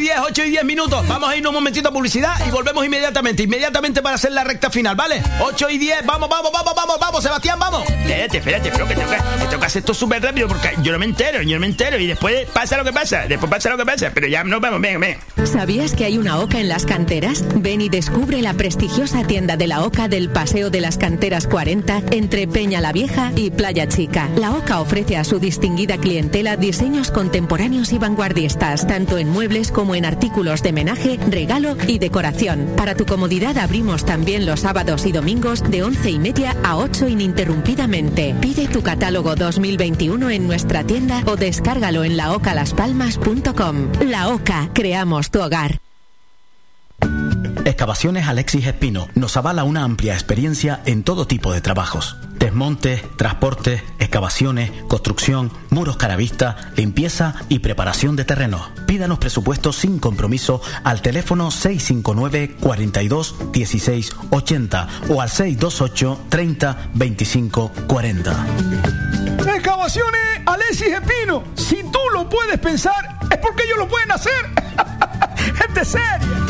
Bueno, 8 y 10, 8 y 10 minutos. Vamos a irnos un momentito a publicidad y volvemos inmediatamente, inmediatamente para hacer la recta final, ¿vale? 8 y 10, vamos, vamos, vamos, vamos, vamos, Sebastián, vamos. Espérate, espérate, que, que tengo que hacer esto súper rápido porque yo no me entero, yo no me entero. Y después pasa lo que pasa, después pasa lo que pasa. Pero ya nos vamos, ven, ven. ¿Sabías que hay una OCA en las canteras? Ven y descubre la prestigiosa tienda de la OCA del Paseo de las Canteras 40 entre Peña la Vieja y Playa Chica. La OCA ofrece a su distinguida clientela diseños contemporáneos y vanguardistas, tanto en muebles como en artículos de menaje, regalo y decoración. Para tu comodidad abrimos también los sábados y domingos de 11 y media a 8 ininterrumpidamente. Pide tu catálogo 2021 en nuestra tienda o descárgalo en laocalaspalmas.com. La OCA, creamos tu hogar. Excavaciones Alexis Espino nos avala una amplia experiencia en todo tipo de trabajos. Desmontes, transportes, excavaciones, construcción, muros caravista, limpieza y preparación de terrenos. Pídanos presupuestos sin compromiso al teléfono 659 42 16 80 o al 628 30 25 40. Excavaciones Alexis Espino. Si tú lo puedes pensar, es porque ellos lo pueden hacer. Gente seria.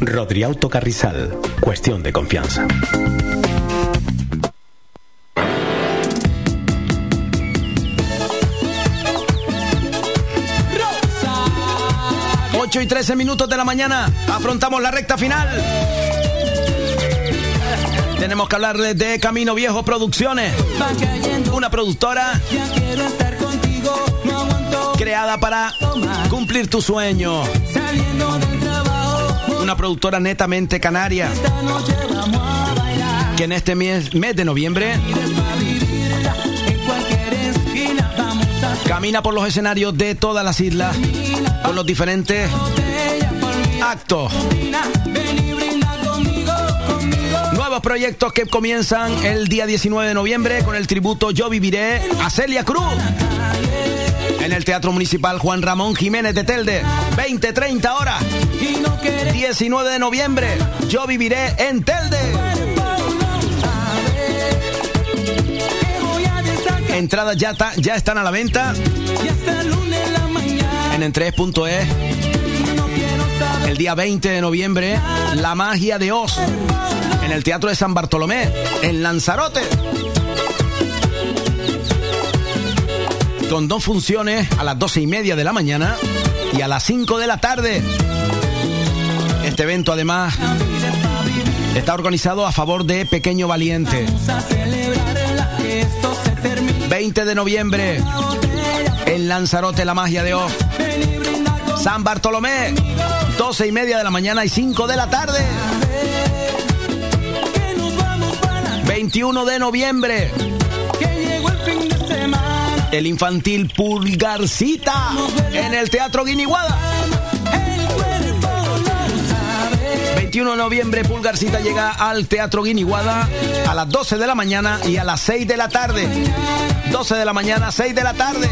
Rodriauto Carrizal. Cuestión de confianza. Ocho y 13 minutos de la mañana. Afrontamos la recta final. Tenemos que hablarles de Camino Viejo Producciones. Una productora creada para cumplir tu sueño. Una productora netamente canaria. Que en este mes, mes de noviembre camina por los escenarios de todas las islas con los diferentes actos. Nuevos proyectos que comienzan el día 19 de noviembre con el tributo Yo Viviré a Celia Cruz. En el Teatro Municipal Juan Ramón Jiménez de Telde, 20-30 horas. 19 de noviembre, Yo Viviré en Telde. Entradas ya, ta- ya están a la venta en entrees.es. El día 20 de noviembre, La Magia de Oz en el Teatro de San Bartolomé, en Lanzarote. Con dos funciones a las doce y media de la mañana y a las 5 de la tarde. Este evento además está organizado a favor de Pequeño Valiente. 20 de noviembre en Lanzarote, La Magia de Oz. San Bartolomé, 12 y media de la mañana y 5 de la tarde. 21 de noviembre. El infantil Pulgarcita en el Teatro Guiniguada. 21 de noviembre, Pulgarcita llega al Teatro Guiniguada a las 12 de la mañana y a las 6 de la tarde. 12 de la mañana, 6 de la tarde.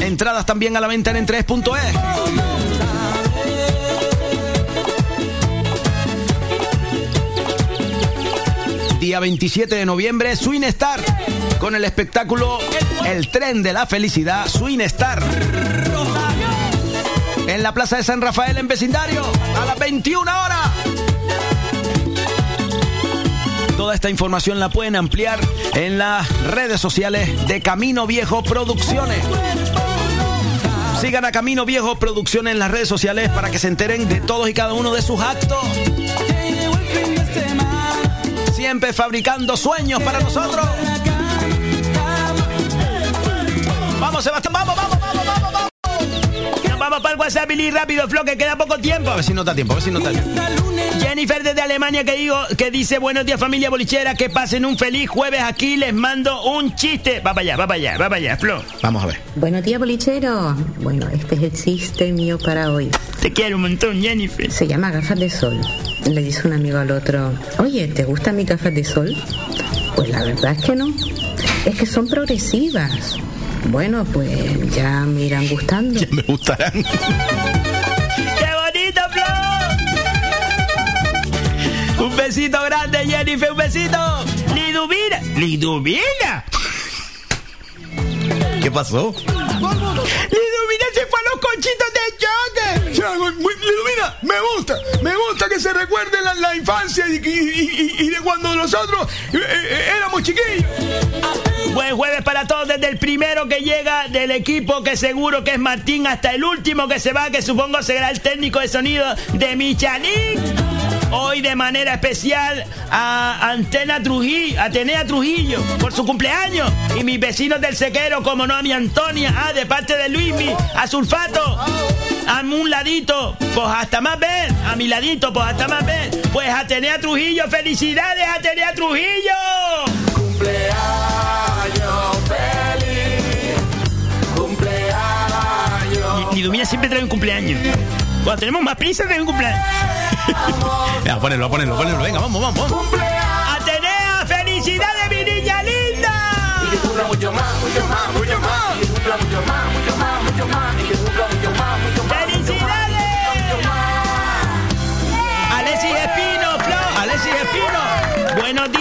Entradas también a la venta en en3.es. Día 27 de noviembre, Swing Star, con el espectáculo El tren de la felicidad, Swing Star. En la Plaza de San Rafael, en vecindario, a las 21 horas. Toda esta información la pueden ampliar en las redes sociales de Camino Viejo Producciones. Sigan a Camino Viejo Producciones en las redes sociales para que se enteren de todos y cada uno de sus actos. Siempre fabricando sueños para nosotros. Vamos, Sebastián, vamos, vamos, vamos, vamos, vamos. Nos vamos para el WhatsApp, Billy, rápido, Flo, que queda poco tiempo. A ver si no da tiempo, a ver si no da tiempo. Jennifer desde Alemania que digo que dice buenos días familia bolichera, que pasen un feliz jueves aquí, les mando un chiste. Va para allá, va para allá, va para allá, Flo. Vamos a ver. Buenos días, bolichero. Bueno, este es el chiste mío para hoy. Te quiero un montón, Jennifer. Se llama gafas de sol. Le dice un amigo al otro, oye, ¿te gustan mis gafas de sol? Pues la verdad es que no. Es que son progresivas. Bueno, pues ya me irán gustando. Ya me gustarán. ¡Qué bonito, Flo! Un besito grande, Jennifer, un besito. Liduvina. Liduvina. ¿Qué pasó? Liduvina se fue a los conchitos de choque. Liduvina, gusta, me gusta que se recuerde la, infancia y, de cuando nosotros eh, eh, éramos chiquillos. Buen jueves para todos, desde el primero que llega del equipo, que seguro que es Martín, hasta el último que se va, que supongo será el técnico de sonido de Michalín. Hoy de manera especial a Antena Trujillo, Atenea Trujillo, por su cumpleaños. Y mis vecinos del sequero, como no a mi Antonia, ah, de parte de Luismi, a Sulfato, a un ladito, pues hasta más ver, a mi ladito, pues hasta más ver. Pues Atenea Trujillo, felicidades Atenea Trujillo. Cumpleaños feliz, cumpleaños. Ni Lumina siempre trae un cumpleaños. Cuando tenemos más prisa, trae un cumpleaños. Venga, ponelo, ponelo, ponelo. Venga, vamos, vamos. vamos. ¡Atenea! ¡Felicidades, mi niña linda! Y mucho más, mucho más, mucho más. Y mucho más, mucho más, mucho más.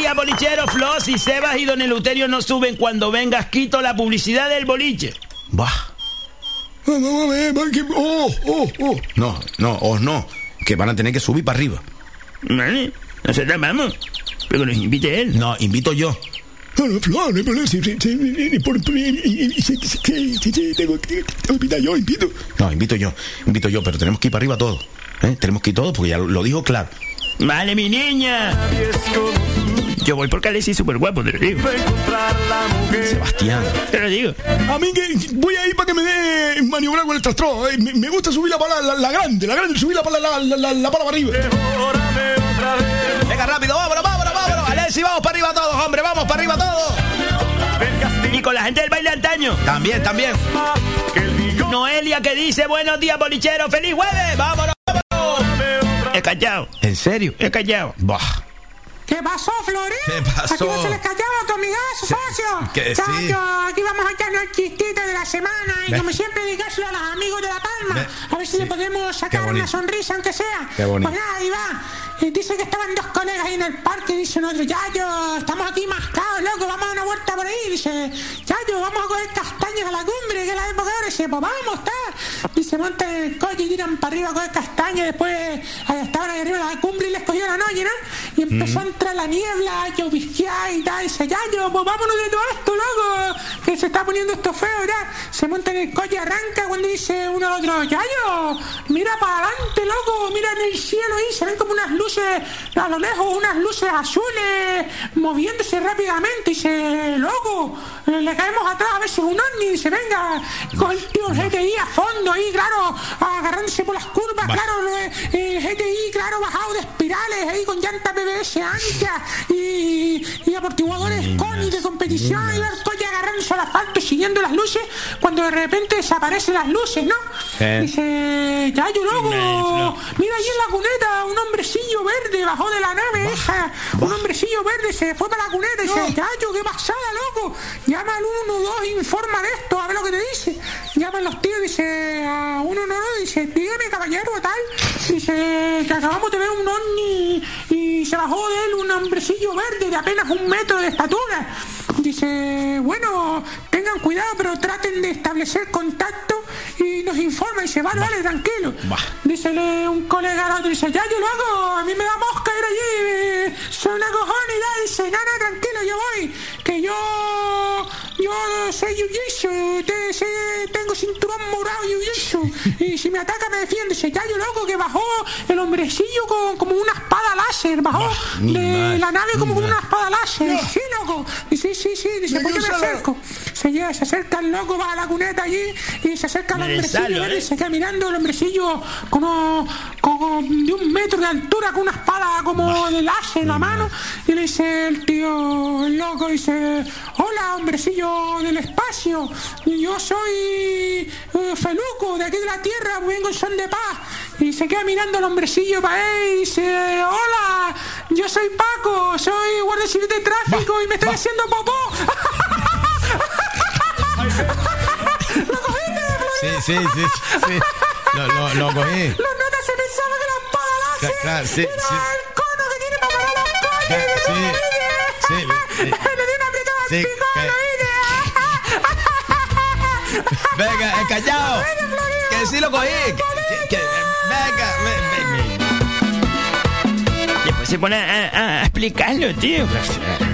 Días, bolichero, Flo. Si Sebas y Don Eleuterio no suben cuando vengas, quito la publicidad del boliche. Bah. Que- oh, oh, oh. No, no, os no. Que van a tener que subir para arriba. Vale, nosotros vamos. Pero que nos invite él. No, invito yo. No, no, Flor, no hay problema. Si, si, si, si- por- por- y- y- y- si- si- si- si- si- tengo que tengo que invitar yo, invito. No, invito yo, invito yo, pero tenemos que ir para arriba todos. ¿eh? Tenemos que ir todos porque ya lo, lo dijo claro. Vale, mi niña. Yo voy porque Alexis es súper guapo, te lo digo. Sebastián. Te lo digo. A mí que voy a ir para que me dé maniobrar con el trastro. eh. Me, me gusta subir la pala, la, la grande, la grande, subir la pala, la, la, la, la pala para arriba. Venga, rápido, vámonos, vámonos, vámonos. Alexis, vamos para arriba todos, hombre, vamos para arriba todos. Y con la gente del baile antaño. También, también. Noelia que dice buenos días, bolichero. ¡Feliz jueves! ¡Vámonos! vámonos! He callado. ¿En serio? He callado. Bah. ¿Qué pasó, Florín? ¿Qué pasó? Aquí no se les callaba a tu amigazo, socio. que sí. aquí vamos a echarnos el chistito de la semana y Ve. como siempre dedicárselo a los amigos de La Palma. A ver si le podemos sacar una sonrisa, aunque sea. Qué bonito. Pues nada, ahí va. Y dice que estaban dos colegas ahí en el parque y dice otro, Yayo, estamos aquí mascados, loco, vamos a dar una vuelta por ahí. Dice, Yayo, vamos a coger castañas a la cumbre, que es la época ahora. Dice, pues vamos, está. Y se montan en el coche y tiran para arriba a coger castañas. Después estaban ahí arriba de la cumbre y les cogió la noche, ¿no? Y empezó a entrar la niebla, llovizquear y tal. Y dice, Yayo, pues vámonos de todo esto, loco, que se está poniendo esto feo, ¿verdad? Se monta en el coche arranca cuando dice uno al otro, Yayo, mira para adelante, loco, mira en el cielo ahí, se ven como unas luces a lo lejos, unas luces azules moviéndose rápidamente. Y dice, loco, eh, le caemos atrás a ver si es un ovni. Dice, venga, con el tío GTI a fondo ahí, claro, agarrándose por las curvas, claro, eh, el GTI, claro, bajado de espirales, ahí con llantas BBS anchas y, y amortiguadores CONI de competición, y ver coche agarrándose al asfalto siguiendo las luces, cuando de repente desaparecen las luces, ¿no? Dice, Yayo, loco, mira allí en la cuneta, un hombrecillo verde bajó de la nave esa, un hombrecillo verde se fue para la cuneta y dice, Yayo, qué pasada, loco, llama al 112, informa de esto, a ver lo que te dice. Llaman los tíos, dice, a 112, dice, dígame caballero, tal, dice, que acabamos de ver un ovni y se bajó de él un hombrecillo verde de apenas un metro de estatura. Dice, bueno, tengan cuidado, pero traten de establecer contacto y nos informa. Dice, vale, vale, tranquilo. Dice un colega al otro, dice, ya yo lo hago, a mí me da mosca ir allí, soy una cojona y tal. Dice, nada, tranquilo, yo voy, que yo, yo soy jiu-jitsu, te- sé- tengo cinturón morado jiu-jitsu, y si me ataca me defiende. Dice, ya yo loco, que bajó el hombrecillo con como una espada láser, bajó de la nave como con una espada láser. Sí, loco. Y sí, sí, sí, dice, ¿por qué me acerco? Se, llega, se acerca el loco, va a la cuneta allí y se acerca el Me hombrecillo. ¿eh? y se queda mirando el hombrecillo como, como de un metro de altura con una espada como de láser en la mano y le dice el tío, el loco, dice, hola hombrecillo del espacio, yo soy eh, Feluco de aquí de la Tierra, vengo en son de paz. Y se queda mirando el hombrecillo para él y dice, hola, yo soy Paco, soy guardia civil de tráfico y me estoy haciendo popó. Sí, sí, sí, sí. Lo, lo, lo cogí. Los notas se pensaba que la espada láser Cla- claro, sí, era sí. el cono que tiene para parar los coches. Sí, sí, Le di una apretada al sí, pico, que- Venga, eh, callado. Que sí lo cogí. Que, que- venga, ve- ve- Después se pone a, a- a explicarlo, tío.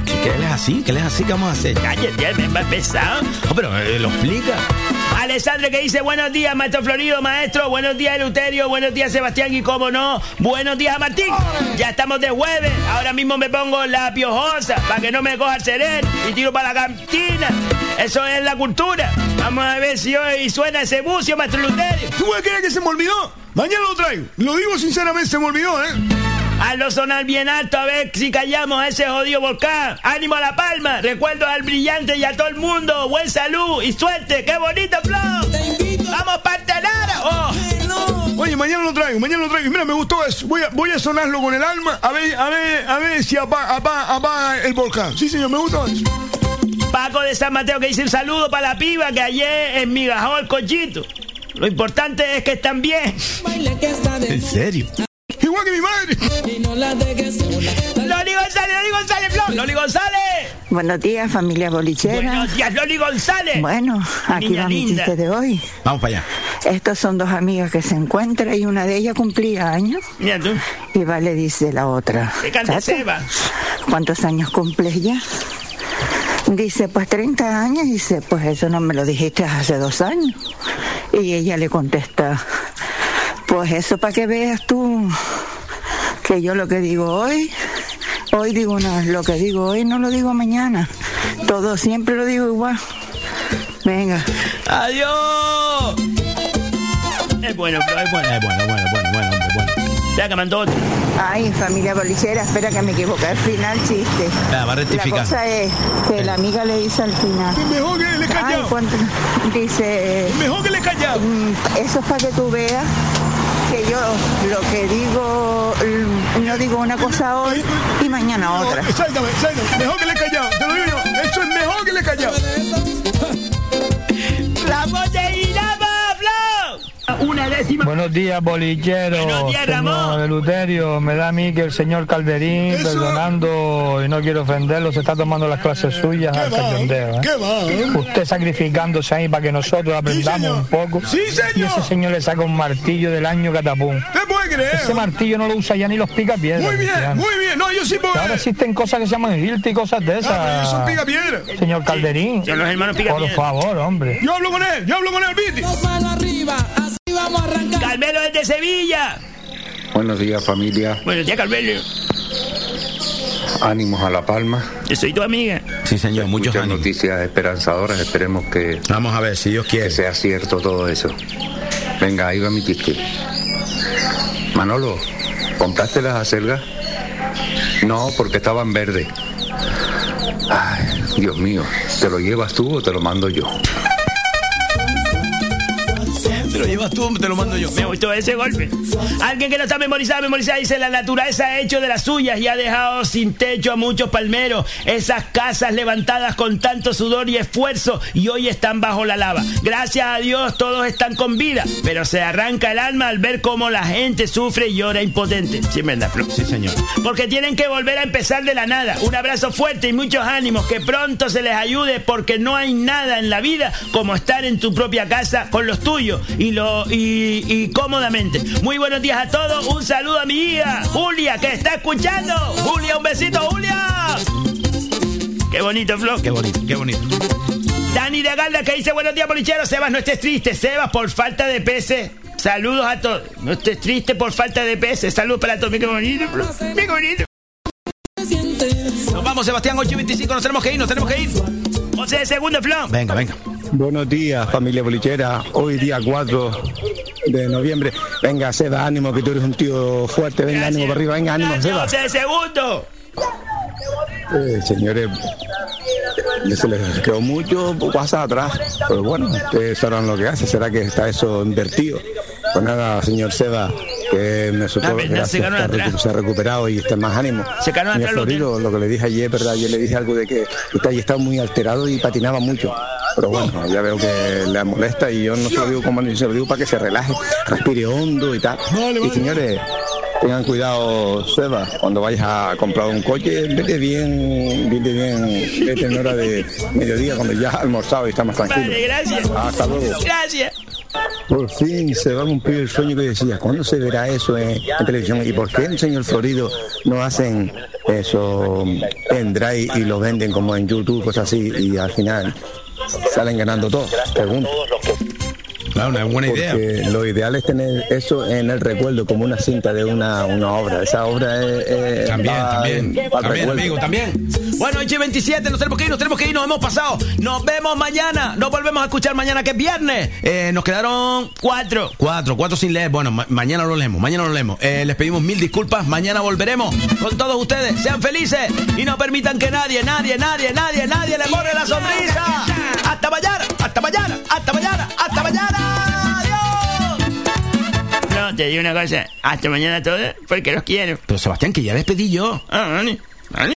¿Qué, qué él es así? ¿Qué es así? ¿Qué vamos a hacer? Cállate, ya me va pesado. No, pero eh, lo explica. Alessandro que dice buenos días, maestro Florido, maestro, buenos días Eleuterio, buenos días Sebastián y cómo no, buenos días Martín. Ya estamos de jueves, ahora mismo me pongo la piojosa para que no me coja el sereno y tiro para la cantina. Eso es la cultura. Vamos a ver si hoy suena ese bucio, maestro Eleuterio. ¿Tú crees que se me olvidó? Mañana lo traigo. Lo digo sinceramente, se me olvidó, ¿eh? Hazlo sonar bien alto a ver si callamos a ese jodido volcán. Ánimo a la palma, recuerdo al brillante y a todo el mundo. Buen salud y suerte, qué bonito flow. Vamos partelara. Oh. Oye, mañana lo traigo, mañana lo traigo. Mira, me gustó eso. Voy a, voy a sonarlo con el alma a ver, a ver, a ver si apaga, apaga- apaga el volcán. Sí, señor, me gustó eso. Paco de San Mateo que dice un saludo para la piba que ayer enmigajó el cochito. Lo importante es que están bien. ¿En serio? Igual que mi madre. Loli González, Loli González, Flor. Loli González. Buenos días, familia bolichera. Buenos días, Loli González. Bueno, aquí Niña va mi chiste de hoy. Vamos para allá. Estos son dos amigas que se encuentran y una de ellas cumplía años. Mira tú. Y va le dice la otra. Que cante "Chacha, Seba. ¿Cuántos años cumples ya? Dice, pues 30 años. Dice, pues eso no me lo dijiste hace dos años. Y ella le contesta, pues eso para que veas tú que yo lo que digo hoy, hoy digo una, lo que digo hoy no lo digo mañana. Todo siempre lo digo igual. Venga. Adiós. Es bueno, es bueno. Es bueno, bueno, bueno, bueno, hombre, bueno. Ya que mandó otro. Ay, familia bolichera, espera que me equivoqué al final, chiste. Ah, va a rectificar. La cosa es que la amiga le dice al final. Mejor que le Ay, callado. ¿cuánto? Dice. Mejor que le callado. Eso es para que tú veas yo lo que digo, mm, no digo una cosa hoy y mañana otra. Mejor que le callado. Te lo digo yo. Eso es mejor que le callado. La Una décima. Buenos días, bolichero. Buenos días, señor Ramón. Eleuterio, me da a mí que el señor Calderín, perdonando y no quiero ofenderlo, se está tomando las clases suyas al cachondeo. ¿eh? ¿Qué va? Usted sacrificándose ahí para que nosotros aprendamos un poco. Sí, señor. Y ese señor le saca un martillo del año catapum. ¿Te puede creer? Ese martillo no lo usa ya ni los pica piedras. Muy bien, muy bien. No, yo sí puedo. Ahora existen cosas que se llaman guilty y cosas de esas. Ah, son picapiedra. Señor Calderín. Son los hermanos Por Picapiedra. favor, hombre. Yo hablo con él, yo hablo con él, Viti. Carmelo es de Sevilla. Buenos días familia, Buenos días, Carmelo. ánimos a La Palma. Yo soy tu amiga. Sí, señor, muchos Muchas ánimos. noticias esperanzadoras, esperemos que, Vamos a ver si Dios quiere. que sea cierto todo eso. Venga, ahí va mi ticket. Manolo, ¿compraste las acelgas? No, porque estaban verdes. Ay, Dios mío, ¿te lo llevas tú o te lo mando yo? Te lo llevas tú, te lo mando yo. Me gustó ese golpe. Alguien que no está memorizado, memorizado, dice la naturaleza ha hecho de las suyas y ha dejado sin techo a muchos palmeros. Esas casas levantadas con tanto sudor y esfuerzo y hoy están bajo la lava. Gracias a Dios todos están con vida, pero se arranca el alma al ver cómo la gente sufre y llora impotente. Sí, verdad, Flo? Sí, señor. Porque tienen que volver a empezar de la nada. Un abrazo fuerte y muchos ánimos. Que pronto se les ayude porque no hay nada en la vida como estar en tu propia casa con los tuyos y, lo, y, y cómodamente. Muy buenos días a todos. Un saludo a mi hija, Julia, que está escuchando. Julia, un besito, Julia. Qué bonito, Flo. Qué bonito, qué bonito. Dani de Galda que dice buenos días, policheros. Sebas, no estés triste. Sebas, por falta de peces. Saludos a todos. No estés triste por falta de peces. Saludos para todos. Qué bonito, Flo. Qué bonito. Nos vamos, Sebastián, 8 y 25. Nos tenemos que ir, nos tenemos que ir. 11 de segundo, Flo. Venga, venga. Buenos días, familia bolichera. Hoy día 4 de noviembre. Venga, Seba, ánimo, que tú eres un tío fuerte. Venga, ánimo para arriba. Venga, ánimo, Seba. 11 de segundo. Eh, señores, se les quedó mucho WhatsApp atrás. Pero bueno, ustedes sabrán lo que hace. ¿Será que está eso invertido? Pues nada, señor Seba, que me supo La verdad, se ganó está atrás. recu- se ha recuperado y está más ánimo. Se ganó atrás lo Florido, lo que le dije ayer, ¿verdad? Ayer le dije algo de que usted ahí estaba muy alterado y patinaba mucho. Pero bueno, ya veo que le molesta y yo no se lo digo como ni se lo digo para que se relaje, respire hondo y tal. y señores, tengan cuidado, Seba, cuando vayas a comprar un coche, vete bien, vete bien, vete en hora de mediodía cuando ya has almorzado y estás más tranquilo. Vale, gracias. Hasta luego. Gracias. Por fin se va a cumplir el sueño que decía. ¿Cuándo se verá eso en, televisión? ¿Y por qué en Señor Florido no hacen eso en Drive y lo venden como en YouTube, cosas así, y al final salen ganando todo? Pregunto. Claro, una buena idea. Porque lo ideal es tener eso en el recuerdo como una cinta de una, una obra. Esa obra es... es- También, va también, va también, amigo, también. Bueno, 8 y 27, nos tenemos que ir, nos tenemos que ir, nos hemos pasado. Nos vemos mañana, nos volvemos a escuchar mañana que es viernes. Eh, nos quedaron cuatro. Cuatro, cuatro sin leer. Bueno, ma- mañana lo leemos, mañana lo leemos. Eh, les pedimos mil disculpas, mañana volveremos con todos ustedes. Sean felices y no permitan que nadie, nadie, nadie, nadie, nadie le borre la sonrisa. Hasta mañana, hasta mañana, hasta mañana, hasta mañana. Te digo una cosa. Hasta mañana todos, porque los quiero. Pero Sebastián, que ya despedí yo. Ah, vale. Vale.